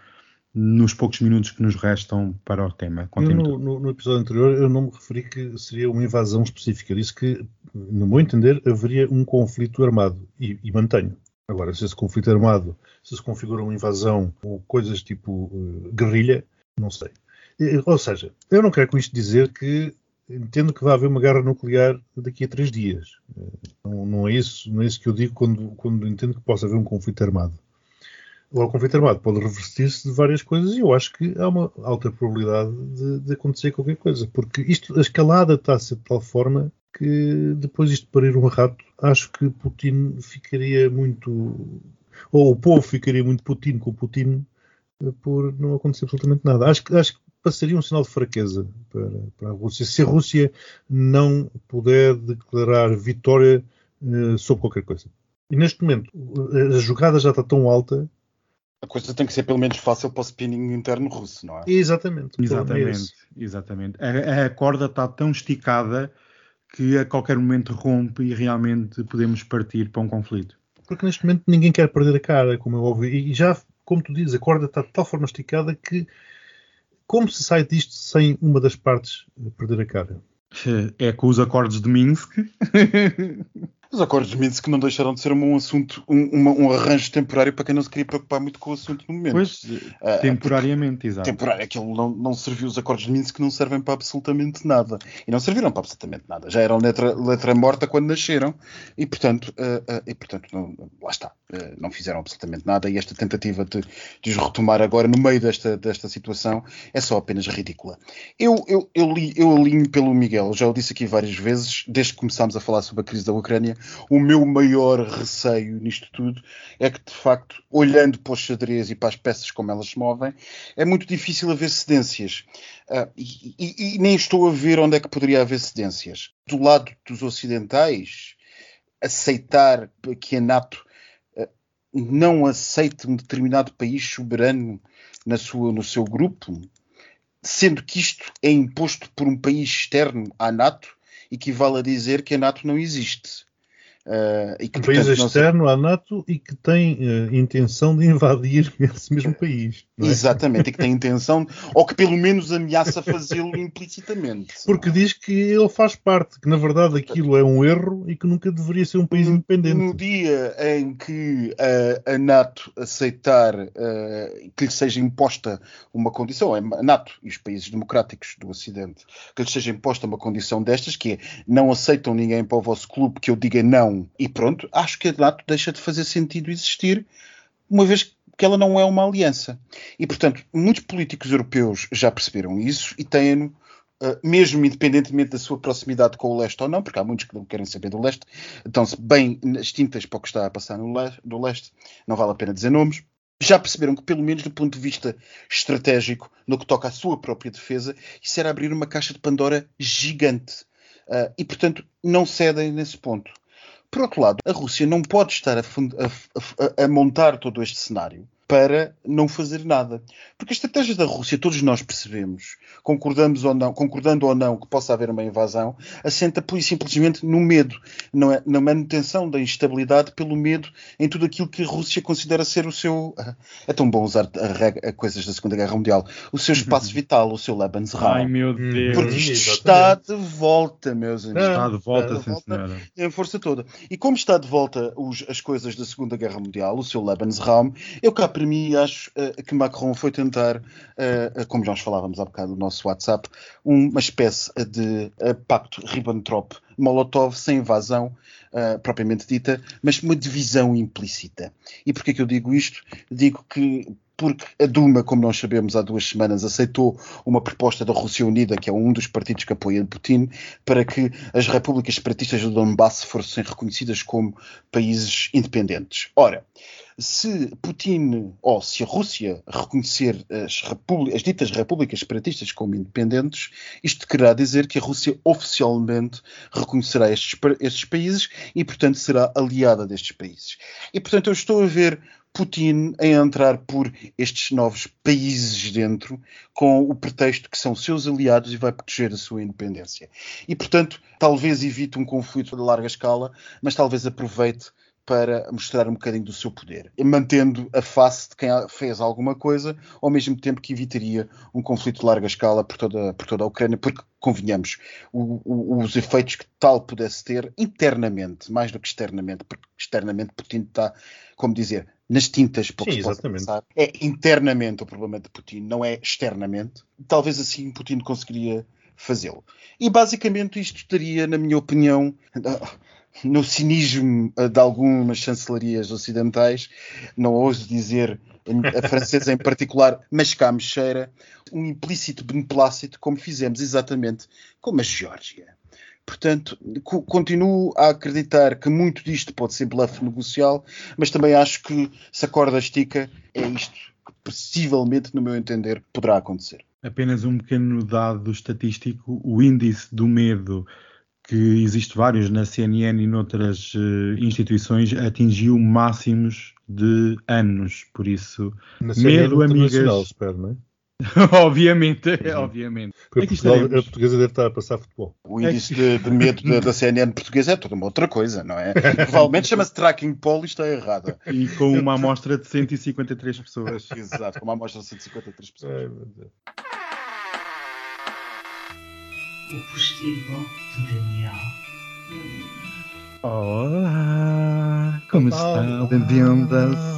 [SPEAKER 2] nos poucos minutos que nos restam para o tema?
[SPEAKER 4] No, no- no episódio anterior eu não me referi que seria uma invasão específica. Disse que, no meu entender, haveria um conflito armado. E, e mantenho. Agora, se esse conflito armado se se configura uma invasão ou coisas tipo eh, guerrilha, não sei. Ou seja, eu não quero com isto dizer que entendo que vai haver uma guerra nuclear daqui a três dias. Eh, Não, não é isso, não é isso que eu digo quando, quando entendo que possa haver um conflito armado. Agora, o conflito armado pode revertir-se de várias coisas e eu acho que há uma alta probabilidade de, de acontecer qualquer coisa, porque isto, a escalada está a ser de tal forma que depois isto parir um rato, acho que Putin ficaria muito, ou o povo ficaria muito Putin com o Putin eh, por não acontecer absolutamente nada. Acho acho que passaria um sinal de fraqueza para, para a Rússia se a Rússia não puder declarar vitória uh, sobre qualquer coisa. E neste momento, a jogada já está tão alta.
[SPEAKER 3] A coisa tem que ser pelo menos fácil para o spinning interno russo, não é?
[SPEAKER 4] Exatamente.
[SPEAKER 2] Exatamente. exatamente. A, a corda está tão esticada que a qualquer momento rompe e realmente podemos partir para um conflito.
[SPEAKER 4] Porque neste momento ninguém quer perder a cara, como é óbvio. E já, como tu dizes, a corda está de tal forma esticada que como se sai disto sem uma das partes perder a cara?
[SPEAKER 2] É com os acordes de Minsk. <laughs>
[SPEAKER 3] Os acordos de Minsk não deixaram de ser um assunto, um, um, arranjo temporário para quem não se queria preocupar muito com o assunto no momento.
[SPEAKER 2] Pois, uh, temporariamente, exato.
[SPEAKER 3] Temporário, aquilo não, não serviu, os acordos de Minsk não servem para absolutamente nada. E não serviram para absolutamente nada. Já eram letra, letra morta quando nasceram e, portanto, uh, e, portanto não, lá está. não fizeram absolutamente nada e esta tentativa de, de os retomar agora no meio desta, desta situação é só apenas ridícula. Eu, eu, eu, li, eu alinho pelo Miguel, já o disse aqui várias vezes, desde que começámos a falar sobre a crise da Ucrânia, o meu maior receio nisto tudo é que, de facto, olhando para os xadrez e para as peças como elas se movem, é muito difícil haver cedências. Uh, e, e, e, nem estou a ver onde é que poderia haver cedências. Do lado dos ocidentais, aceitar que a NATO uh, não aceite um determinado país soberano na sua, no seu grupo, sendo que isto é imposto por um país externo à NATO, equivale a dizer que a NATO não existe.
[SPEAKER 4] Uh, e que, um país externo à NATO e que tem uh, intenção de invadir <laughs> esse mesmo país.
[SPEAKER 3] É? Exatamente, e que tem intenção, ou que pelo menos ameaça fazê-lo implicitamente.
[SPEAKER 4] Porque diz que ele faz parte, que na verdade aquilo é um erro e que nunca deveria ser um país
[SPEAKER 3] no,
[SPEAKER 4] independente.
[SPEAKER 3] No dia em que uh, a NATO aceitar que lhe seja imposta uma condição, é a NATO e os países democráticos do Ocidente, que lhe seja imposta uma condição destas, que é não aceitam ninguém para o vosso clube que eu diga não não. E pronto, acho que a NATO deixa de fazer sentido existir, uma vez que ela não é uma aliança. E, portanto, muitos políticos europeus já perceberam isso e têm-no Uh, mesmo independentemente da sua proximidade com o leste ou não, porque há muitos que não querem saber do leste, estão-se bem nas tintas para o que está a passar no, le no leste, não vale a pena dizer nomes, já perceberam que, pelo menos do ponto de vista estratégico, no que toca à sua própria defesa, isso era abrir uma caixa de Pandora gigante. Uh, e, portanto, não cedem nesse ponto. Por outro lado, a Rússia não pode estar a, a, a, a montar todo este cenário para não fazer nada. Porque a estratégia da Rússia, todos nós percebemos, concordamos ou não, concordando ou não que possa haver uma invasão, assenta por simplesmente no medo, não é, na manutenção da instabilidade pelo medo em tudo aquilo que a Rússia considera ser o seu. <laughs> É tão bom usar a, a coisas da Segunda Guerra Mundial, o seu espaço vital, o seu Lebensraum.
[SPEAKER 2] Ai meu Deus.
[SPEAKER 3] Porque isto está de volta, meus amigos.
[SPEAKER 2] Está de volta, está de volta
[SPEAKER 3] em força toda. E como está de volta os, as coisas da Segunda Guerra Mundial, o seu Lebensraum, eu cá para mim acho uh, que Macron foi tentar, uh, como nós falávamos há bocado no nosso WhatsApp, uma espécie de pacto Ribbentrop-Molotov sem invasão propriamente dita, mas uma divisão implícita. E porquê que eu digo isto? Digo que porque a Duma, como nós sabemos, há duas semanas aceitou uma proposta da Rússia Unida, que é um dos partidos que apoia Putin, para que as repúblicas separatistas do Donbass fossem reconhecidas como países independentes. Ora, se Putin ou se a Rússia reconhecer as, as, ditas repúblicas separatistas como independentes, isto quererá dizer que a Rússia oficialmente reconhecerá estes, estes países e, portanto, será aliada destes países. E, portanto, eu estou a ver Putin a entrar por estes novos países dentro com o pretexto que são seus aliados e vai proteger a sua independência. E, portanto, talvez evite um conflito de larga escala, mas talvez aproveite para mostrar um bocadinho do seu poder, mantendo a face de quem fez alguma coisa, ao mesmo tempo que evitaria um conflito de larga escala por toda, por toda a Ucrânia, porque, convenhamos, o, o, os efeitos que tal pudesse ter internamente, mais do que externamente, porque externamente Putin está, como dizer, nas tintas
[SPEAKER 4] para Sim. Passar.
[SPEAKER 3] É internamente o problema de Putin, não é externamente. Talvez assim Putin conseguiria fazê-lo. E basicamente isto estaria, na minha opinião, no cinismo de algumas chancelarias ocidentais, não ouso dizer a francesa em particular, mas cá me cheira, um implícito beneplácito, como fizemos exatamente com a Geórgia. Portanto, continuo a acreditar que muito disto pode ser bluff negocial, mas também acho que se a corda estica, é isto que possivelmente, no meu entender, poderá acontecer.
[SPEAKER 2] apenas um pequeno dado estatístico, o índice do medo que existe vários na CNN e noutras uh, instituições, atingiu máximos de anos. Por isso,
[SPEAKER 4] Na CNN
[SPEAKER 2] medo, amigas.
[SPEAKER 4] espero, não é? <laughs>
[SPEAKER 2] obviamente, obviamente.
[SPEAKER 4] Porque
[SPEAKER 2] É
[SPEAKER 4] Portugal-
[SPEAKER 2] estaremos.
[SPEAKER 4] a portuguesa deve estar a passar futebol.
[SPEAKER 3] O índice de, de medo da, <laughs> da CNN portuguesa é toda uma outra coisa, não é? Provavelmente chama-se tracking poll e está errada.
[SPEAKER 2] E com uma amostra de 153 pessoas. <laughs>
[SPEAKER 3] Exato, com uma amostra de 153 pessoas.
[SPEAKER 4] Ai, meu Deus.
[SPEAKER 1] O postigo de Daniel.
[SPEAKER 2] Olá, como estão, bem-vindas?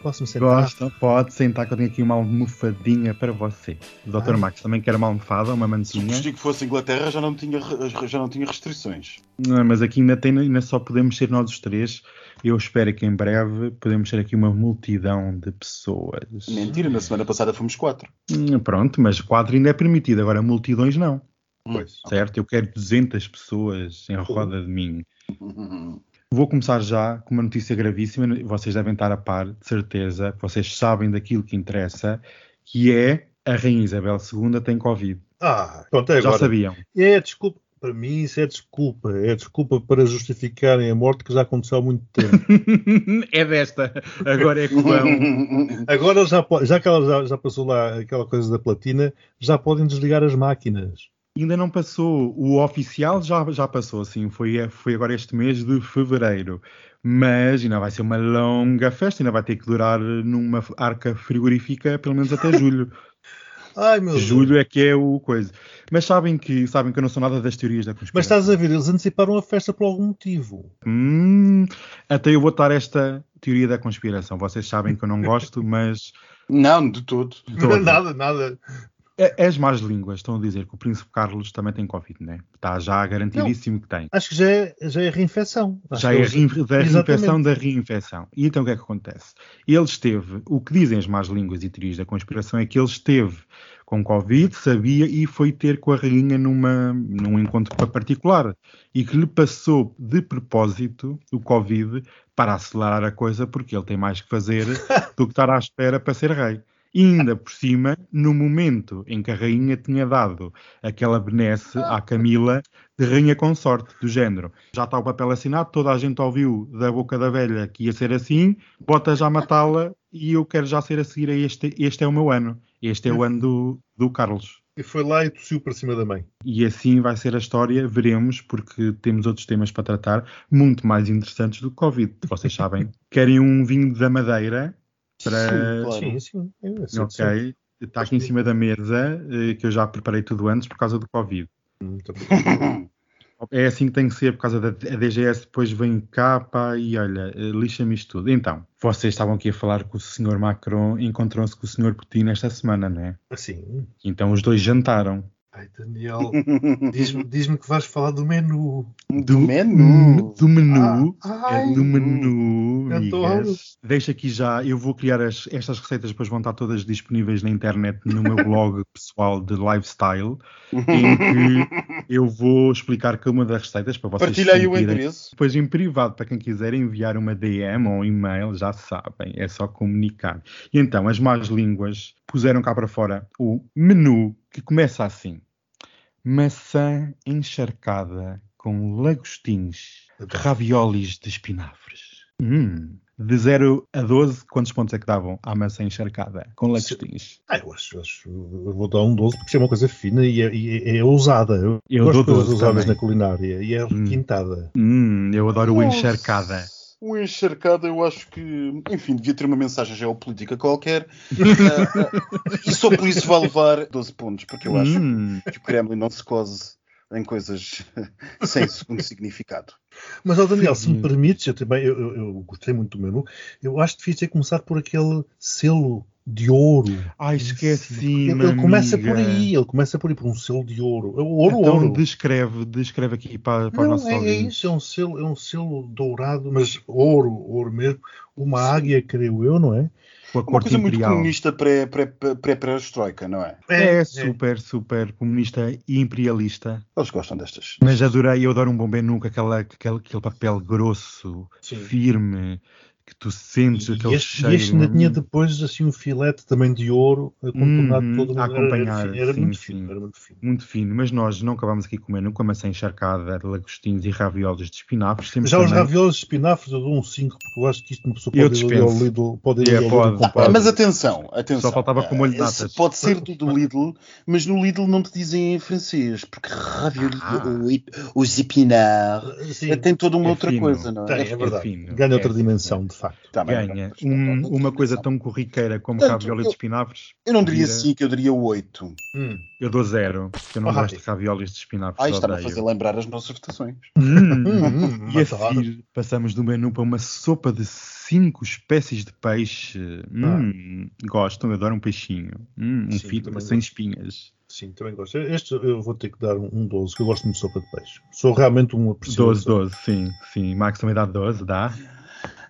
[SPEAKER 4] Olá. Posso-me sentar?
[SPEAKER 2] Gosta? Pode sentar que eu tenho aqui uma almofadinha para você. O Dr.
[SPEAKER 4] Ai.
[SPEAKER 2] Max também quer uma almofada, uma
[SPEAKER 3] Se o
[SPEAKER 2] mantinha.
[SPEAKER 3] fosse Inglaterra já não tinha, já não tinha restrições.
[SPEAKER 2] Não, mas aqui ainda, tem, ainda só podemos ser nós os três. Eu espero que em breve podemos ser aqui uma multidão de pessoas.
[SPEAKER 3] Mentira, na semana passada fomos quatro.
[SPEAKER 2] Hum, Pronto, mas quadro ainda é permitido, agora multidões não.
[SPEAKER 4] Pois.
[SPEAKER 2] Certo? Eu quero 200 pessoas em roda de mim. Vou começar já com uma notícia gravíssima. Vocês devem estar a par, de certeza. Vocês sabem daquilo que interessa, que é a Rainha Isabel II tem Covid.
[SPEAKER 4] Ah, pronto, é
[SPEAKER 2] Já
[SPEAKER 4] agora.
[SPEAKER 2] sabiam.
[SPEAKER 4] É desculpa. Para mim, isso é desculpa. É desculpa para justificarem a morte que já aconteceu há muito tempo. <laughs>
[SPEAKER 2] é desta. Agora é vão. <laughs>
[SPEAKER 4] Agora, já, já que ela já, já passou lá aquela coisa da platina, já podem desligar as máquinas.
[SPEAKER 2] Ainda não passou. O oficial já, já passou, sim. Foi, foi agora este mês de fevereiro. Mas ainda vai ser uma longa festa. Ainda vai ter que durar numa arca frigorífica pelo menos até julho. <laughs>
[SPEAKER 4] Ai, meu Deus.
[SPEAKER 2] julho é que é o coisa. Mas sabem que, sabem que eu não sou nada das teorias da conspiração.
[SPEAKER 4] Mas estás a ver, eles anteciparam a festa por algum motivo.
[SPEAKER 2] Hum, até eu vou dar esta teoria da conspiração. Vocês sabem que eu não gosto, mas
[SPEAKER 3] Não, de todo.
[SPEAKER 2] Todo. <laughs>
[SPEAKER 4] nada, nada.
[SPEAKER 2] A- as más línguas estão a dizer que o Príncipe Carlos também tem Covid, né? Está já garantidíssimo que tem.
[SPEAKER 4] Acho que já é, já é reinfecção. Acho
[SPEAKER 2] Já é rein- da reinfecção da reinfecção. E então o que é que acontece? Ele esteve, o que dizem as más línguas e teorias da conspiração é que ele esteve com Covid, sabia e foi ter com a rainha numa, num encontro particular e que lhe passou de propósito o Covid para acelerar a coisa porque ele tem mais que fazer <laughs> do que estar à espera para ser rei. E ainda por cima, no momento em que a rainha tinha dado aquela benesse à Camila de rainha consorte, do género. Já está o papel assinado, toda a gente ouviu da boca da velha que ia ser assim, bota já matá-la e eu quero já ser a seguir a este, este é o meu ano. Este é o ano do, do Carlos.
[SPEAKER 4] E foi lá e tossiu para cima da mãe.
[SPEAKER 2] E assim vai ser a história, veremos, porque temos outros temas para tratar, muito mais interessantes do que Covid. Vocês sabem. Querem um vinho da Madeira para.
[SPEAKER 3] Sim, claro.
[SPEAKER 4] Sim, sim.
[SPEAKER 2] Ok. Está aqui em cima da mesa, eh, que eu já preparei tudo antes por causa do Covid.
[SPEAKER 4] Muito <laughs> bem.
[SPEAKER 2] É assim que tem que ser, por causa da DGS depois vem cá pá, e olha, eh, lixa-me isto tudo. Então, vocês estavam aqui a falar que o senhor Macron encontrou-se com o senhor Putin esta semana, não é?
[SPEAKER 4] Assim.
[SPEAKER 2] Então os dois jantaram.
[SPEAKER 4] Ai, Daniel, diz-me diz-me que vais falar do menu.
[SPEAKER 3] Do menu.
[SPEAKER 2] Do menu.
[SPEAKER 4] Ah,
[SPEAKER 2] é
[SPEAKER 4] ai,
[SPEAKER 2] do menu, amigas. Deixa aqui já, eu vou criar as- estas receitas, depois vão estar todas disponíveis na internet no meu blog <laughs> pessoal de lifestyle, em que <laughs> eu vou explicar cada uma das receitas para vocês
[SPEAKER 3] Partilha aí o endereço.
[SPEAKER 2] Depois em privado, para quem quiser enviar uma DM ou um e-mail, já sabem, é só comunicar. E então, as más línguas puseram cá para fora o menu que começa assim: maçã encharcada com lagostins, raviolis de espinafres. Hum. De 0 a 12, quantos pontos é que davam à maçã encharcada com lagostins?
[SPEAKER 4] Ah, eu acho, acho- eu vou dar um 12 porque isso é uma coisa fina e é, e é- é ousada. Eu,
[SPEAKER 2] Eu
[SPEAKER 4] gosto de coisas
[SPEAKER 2] 12
[SPEAKER 4] ousadas
[SPEAKER 2] também.
[SPEAKER 4] na culinária e é requintada.
[SPEAKER 2] Hum, eu adoro o
[SPEAKER 3] Nossa.
[SPEAKER 2] encharcada.
[SPEAKER 3] O encharcado, eu acho que, enfim, devia ter uma mensagem geopolítica qualquer. <laughs> Ah, e só por isso vai levar 12 pontos, porque eu acho
[SPEAKER 2] Hum.
[SPEAKER 3] que o Kremlin não se cose em coisas <laughs> sem segundo significado.
[SPEAKER 4] Mas, ó Daniel, se me permites, eu também eu, eu- eu gostei muito do menu. Eu acho que devia ter começado por aquele selo de ouro.
[SPEAKER 2] Ai, esqueci,
[SPEAKER 4] Ele, ele começa por aí, ele começa por aí, por um selo de ouro. É o ouro,
[SPEAKER 2] então
[SPEAKER 4] ouro.
[SPEAKER 2] descreve, descreve aqui para, para os
[SPEAKER 4] Não,
[SPEAKER 2] nossos
[SPEAKER 4] é, é isso, é um, selo, é um selo dourado, mas ouro, ouro mesmo. Uma águia, creio eu, não é?
[SPEAKER 2] Com a
[SPEAKER 3] Uma coisa muito
[SPEAKER 2] imperial.
[SPEAKER 3] comunista pré- pré- pré- pré-perestroika, não é?
[SPEAKER 2] É, super, super comunista e imperialista.
[SPEAKER 3] Eles gostam destas.
[SPEAKER 2] Mas adorei, eu adoro um bom com aquela, aquele, aquele papel grosso,
[SPEAKER 4] Sim.
[SPEAKER 2] firme, que tu sentes
[SPEAKER 4] E
[SPEAKER 2] aquele
[SPEAKER 4] este,
[SPEAKER 2] cheiro.
[SPEAKER 4] e este ainda tinha depois assim um filete também de ouro a contornar
[SPEAKER 2] Uhum,
[SPEAKER 4] todo
[SPEAKER 2] a acompanhar,
[SPEAKER 4] Era, era
[SPEAKER 2] sim,
[SPEAKER 4] muito
[SPEAKER 2] sim.
[SPEAKER 4] fino, era muito fino.
[SPEAKER 2] Muito fino, mas nós não acabámos aqui comer nunca maçã encharcada, lagostinhos e raviolos de espinafres.
[SPEAKER 4] Já os
[SPEAKER 2] também-
[SPEAKER 4] raviolos de espinafres eu dou um 5 porque eu acho que isto uma pessoa pode ir ao. Lidl, pode ir
[SPEAKER 2] É, pode.
[SPEAKER 4] Lidl
[SPEAKER 3] Ah, mas atenção, atenção.
[SPEAKER 2] Só faltava com molho de
[SPEAKER 3] Ah,
[SPEAKER 2] natas.
[SPEAKER 3] Pode ser do, do Lidl, mas no Lidl não te dizem em francês, porque ravioli,
[SPEAKER 2] Ah.
[SPEAKER 3] o- os épinards
[SPEAKER 4] Sim,
[SPEAKER 3] tem toda uma
[SPEAKER 2] É
[SPEAKER 3] outra
[SPEAKER 2] fino.
[SPEAKER 3] coisa, não
[SPEAKER 4] tem,
[SPEAKER 3] é?
[SPEAKER 4] é verdade. Ganha outra
[SPEAKER 2] É,
[SPEAKER 4] dimensão, de facto.
[SPEAKER 3] Tá bem,
[SPEAKER 2] Ganha
[SPEAKER 3] pronto,
[SPEAKER 2] Um-
[SPEAKER 3] pronto,
[SPEAKER 2] uma coisa tão corriqueira como
[SPEAKER 3] Portanto,
[SPEAKER 2] ravioli
[SPEAKER 3] eu-
[SPEAKER 2] de espinafres.
[SPEAKER 3] Eu não diria
[SPEAKER 2] Vira-
[SPEAKER 3] 5, eu diria 8.
[SPEAKER 4] Hum.
[SPEAKER 2] Eu dou zero, porque eu não
[SPEAKER 4] Ah,
[SPEAKER 2] gosto de raviolis de espinafres.
[SPEAKER 3] Ah, isto está-me a fazer lembrar as nossas votações. <laughs>
[SPEAKER 2] Hum.
[SPEAKER 4] Hum, hum,
[SPEAKER 2] E a
[SPEAKER 4] mas claro.
[SPEAKER 2] seguir passamos do menu para uma sopa de cinco espécies de peixe. Hum, Gostam, eu adoro um peixinho. Hum, um
[SPEAKER 4] Sim,
[SPEAKER 2] fito
[SPEAKER 4] também
[SPEAKER 2] sem
[SPEAKER 4] gosto.
[SPEAKER 2] espinhas.
[SPEAKER 4] Sim, também gosto. Este eu vou ter que dar um, um 12, que eu gosto muito de sopa de peixe. Sou realmente um apreciador.
[SPEAKER 2] 12, 12, sim, sim. Max também dá 12, dá?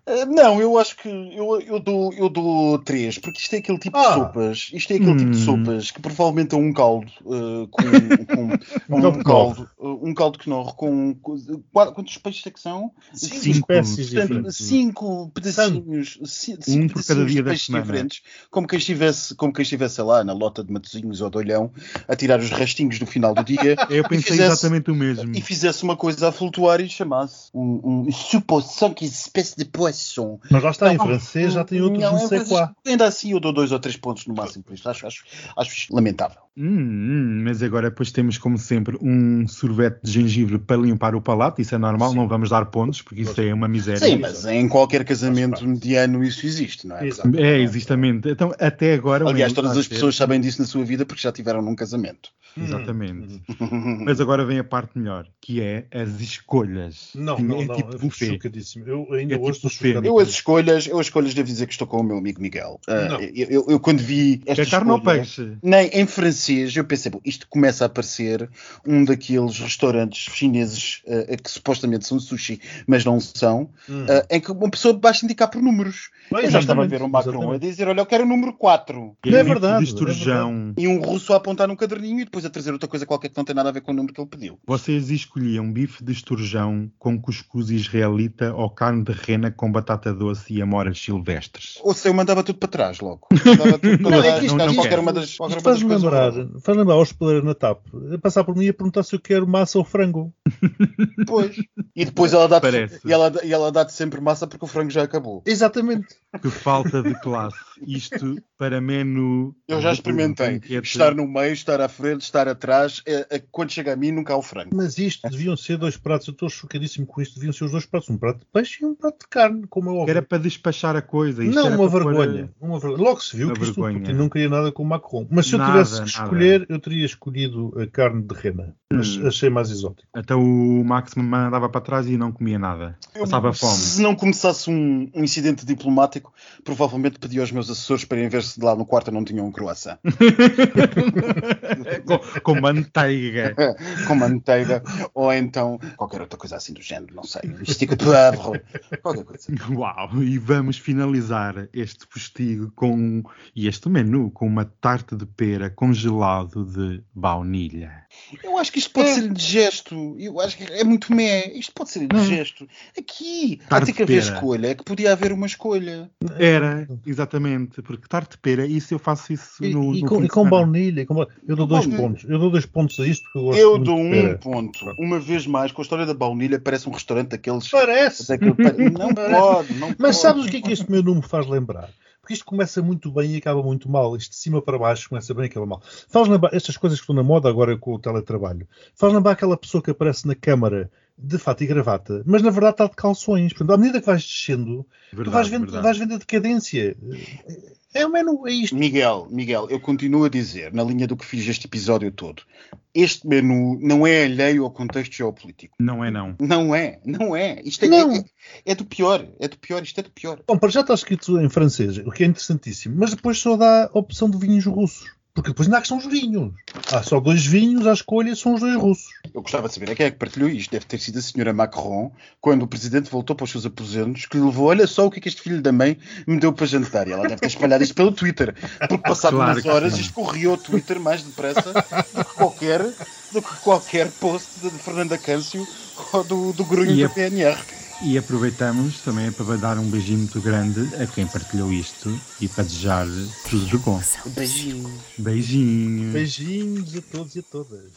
[SPEAKER 3] Ah, Não, eu acho que eu, eu dou, eu dou 3, porque isto é aquele tipo
[SPEAKER 4] Ah.
[SPEAKER 3] de sopas. Isto é aquele tipo de
[SPEAKER 2] Hum.
[SPEAKER 3] sopas que provavelmente é um caldo uh, com, com <laughs>
[SPEAKER 4] Um caldo
[SPEAKER 3] um
[SPEAKER 4] que
[SPEAKER 3] caldo, uh, um caldo que não com, com quantos peixes é que são?
[SPEAKER 4] Cinco,
[SPEAKER 2] Cinco.
[SPEAKER 4] espécies
[SPEAKER 3] Portanto,
[SPEAKER 4] diferentes.
[SPEAKER 3] cinco pedacinhos, ci- cinco
[SPEAKER 2] Um por cada dia
[SPEAKER 3] de peixes
[SPEAKER 2] semana.
[SPEAKER 3] diferentes, como quem estivesse, como quem estivesse lá na lota de Matosinhos ou de Olhão, a tirar os restinhos do final do dia <laughs>
[SPEAKER 2] Eu pensei
[SPEAKER 3] fizesse-
[SPEAKER 2] exatamente o mesmo.
[SPEAKER 3] e fizesse uma coisa a flutuar e chamasse um, um soupe cinq espécies de poisson.
[SPEAKER 4] Mas lá está, em francês já tem outros
[SPEAKER 3] não,
[SPEAKER 4] não
[SPEAKER 3] é
[SPEAKER 4] sei quá.
[SPEAKER 3] Ainda assim eu dou dois ou três pontos no máximo por isto. Acho, acho, acho lamentável.
[SPEAKER 2] Hum, hum, mas agora depois temos, como sempre, um sorvete de gengibre para limpar o palato. Isso é normal,
[SPEAKER 4] Sim.
[SPEAKER 2] não vamos dar pontos, porque isso é uma miséria.
[SPEAKER 3] Sim, mas em qualquer casamento mediano isso existe, não é?
[SPEAKER 4] Exato.
[SPEAKER 2] É, exatamente. Então, até agora.
[SPEAKER 3] Aliás, todas as pessoas sabem disso na sua vida porque já tiveram num casamento.
[SPEAKER 2] Exatamente.
[SPEAKER 4] Hum. <laughs>
[SPEAKER 2] Mas agora vem a parte melhor, que é as escolhas.
[SPEAKER 4] Não,
[SPEAKER 2] Sim,
[SPEAKER 4] não,
[SPEAKER 2] é
[SPEAKER 4] não.
[SPEAKER 2] tipo buffet.
[SPEAKER 4] Eu ainda
[SPEAKER 2] É
[SPEAKER 4] hoje
[SPEAKER 2] tipo
[SPEAKER 4] estou.
[SPEAKER 3] Eu as escolhas, eu as escolhas devo dizer que estou com o meu amigo Miguel.
[SPEAKER 4] Não.
[SPEAKER 3] eu, eu- eu quando vi esta
[SPEAKER 2] Quer carne ou
[SPEAKER 3] escolha-
[SPEAKER 2] peixe?
[SPEAKER 3] Nem, em francês, eu pensei, bom, isto começa a aparecer um daqueles restaurantes chineses eh, que supostamente são sushi, mas não são,
[SPEAKER 4] Hum.
[SPEAKER 3] eh, em que uma pessoa basta indicar por números.
[SPEAKER 4] Bem,
[SPEAKER 3] eu já estava a ver o Macron a
[SPEAKER 4] exatamente.
[SPEAKER 3] dizer, olha, eu quero o número 4.
[SPEAKER 2] Que
[SPEAKER 4] Não é
[SPEAKER 2] bife
[SPEAKER 4] verdade,
[SPEAKER 2] De esturjão.
[SPEAKER 3] E um russo a apontar num caderninho e depois a trazer outra coisa qualquer que não tem nada a ver com o número que ele pediu.
[SPEAKER 2] Vocês escolhiam bife de esturjão com cuscuz israelita ou carne de rena com batata doce e amoras silvestres?
[SPEAKER 3] Ou se eu mandava tudo para trás logo. <laughs> Mandava tudo para
[SPEAKER 4] Não, é
[SPEAKER 3] trás,
[SPEAKER 4] que isto-
[SPEAKER 3] qualquer
[SPEAKER 2] não
[SPEAKER 3] uma das, qualquer
[SPEAKER 4] Isto
[SPEAKER 3] uma das
[SPEAKER 4] faz-me
[SPEAKER 3] coisas
[SPEAKER 4] lembrar,
[SPEAKER 3] horrorosas.
[SPEAKER 4] faz lembrar ao hospedeiro na TAP, a passar por mim e a perguntar se eu quero massa ou frango.
[SPEAKER 3] Pois. E depois ela dá-te e ela, e ela dá-te sempre massa porque o frango já acabou.
[SPEAKER 4] Exatamente.
[SPEAKER 2] Que falta de classe. Isto para menu.
[SPEAKER 3] Eu já experimentei.
[SPEAKER 2] banquete.
[SPEAKER 3] Estar no meio, estar à frente, estar atrás. é- é- quando chega a mim, nunca há o frango.
[SPEAKER 4] Mas isto deviam ser dois pratos, eu estou chocadíssimo com isto, deviam ser os dois pratos, um prato de peixe e um prato de carne, como é óbvio.
[SPEAKER 2] era para despachar a coisa. Isto
[SPEAKER 4] Não,
[SPEAKER 2] era
[SPEAKER 4] uma
[SPEAKER 2] para
[SPEAKER 4] vergonha, uma vergonha. Logo se viu
[SPEAKER 2] Uma
[SPEAKER 4] que isto
[SPEAKER 2] vergonha.
[SPEAKER 4] Putin não queria nada com o Macron. Mas se eu
[SPEAKER 2] Nada,
[SPEAKER 4] tivesse que
[SPEAKER 2] nada.
[SPEAKER 4] escolher, eu teria escolhido a carne de rena. Mas
[SPEAKER 2] Hum.
[SPEAKER 4] achei mais exótico.
[SPEAKER 2] Até o Max me mandava para trás e não comia nada. Passava fome.
[SPEAKER 3] Se não começasse um, um incidente diplomático, provavelmente pedi aos meus assessores para, em vez de lá no quarto, não tinham um croissant. <laughs>
[SPEAKER 2] com, com manteiga. <laughs>
[SPEAKER 3] com manteiga, ou então qualquer outra coisa assim do género, não sei. Estica de poivre, qualquer coisa.
[SPEAKER 2] Uau! E vamos finalizar este postigo com e este menu com uma tarte de pera com gelado de baunilha.
[SPEAKER 3] Eu acho que isto pode ser indigesto. Eu acho que é muito mé. Isto pode ser indigesto. Aqui, há
[SPEAKER 2] Tarte
[SPEAKER 3] ter que haver
[SPEAKER 2] pera.
[SPEAKER 3] escolha. É que podia haver uma escolha.
[SPEAKER 2] Era, exatamente, porque tarte de pera, isso eu faço isso
[SPEAKER 4] E,
[SPEAKER 2] no,
[SPEAKER 4] e
[SPEAKER 2] no
[SPEAKER 4] com, e
[SPEAKER 2] de
[SPEAKER 4] com baunilha. com Eu dou dois
[SPEAKER 3] Baunilha.
[SPEAKER 4] pontos. Eu dou dois pontos a isto porque eu gosto
[SPEAKER 3] Eu
[SPEAKER 4] muito
[SPEAKER 3] dou
[SPEAKER 4] de
[SPEAKER 3] um
[SPEAKER 4] pera.
[SPEAKER 3] ponto. Uma vez mais, com a história da baunilha, parece um restaurante daqueles.
[SPEAKER 4] Parece.
[SPEAKER 3] daquele- Não <laughs> pode, não
[SPEAKER 4] Mas
[SPEAKER 3] pode.
[SPEAKER 4] sabes o que é que este menu me faz lembrar? Porque isto começa muito bem e acaba muito mal. Isto de cima para baixo começa bem e acaba mal. Faz lembrar, estas coisas que estão na moda agora com o teletrabalho, faz lembrar aquela pessoa que aparece na câmara de fato e gravata, mas na verdade está de calções. Portanto, à medida que vais descendo, tu
[SPEAKER 2] Verdade,
[SPEAKER 4] vais vendo, vais vendo a decadência. É o menu, é isto.
[SPEAKER 3] Miguel, Miguel, eu continuo a dizer, na linha do que fiz este episódio todo, este menu não é alheio ao contexto geopolítico.
[SPEAKER 2] Não é não.
[SPEAKER 3] Não é, não é. Isto é,
[SPEAKER 4] Não.
[SPEAKER 3] é, é do pior, é do pior, isto é do pior.
[SPEAKER 4] Bom, para já está escrito em francês, o que é interessantíssimo, mas depois só dá a opção de vinhos russos. Porque depois não há que são os vinhos. Há só dois vinhos à escolha, são os dois russos.
[SPEAKER 3] Eu gostava de saber a quem é que partilhou isto. Deve ter sido a senhora Macron, quando o presidente voltou para os seus aposentos, que lhe levou, olha só o que é que este filho da mãe me deu para jantar. E ela deve ter espalhado isto pelo Twitter. Porque passado
[SPEAKER 2] Claro
[SPEAKER 3] umas horas isto corria ao Twitter mais depressa do que qualquer, do que qualquer post de Fernanda Câncio ou do, do grunho
[SPEAKER 2] E
[SPEAKER 3] do
[SPEAKER 2] a-
[SPEAKER 3] PNR.
[SPEAKER 2] E aproveitamos também para dar um beijinho muito grande a quem partilhou isto e para desejar tudo de bom.
[SPEAKER 5] Beijinho.
[SPEAKER 2] Beijinho.
[SPEAKER 4] Beijinhos a todos e a todas.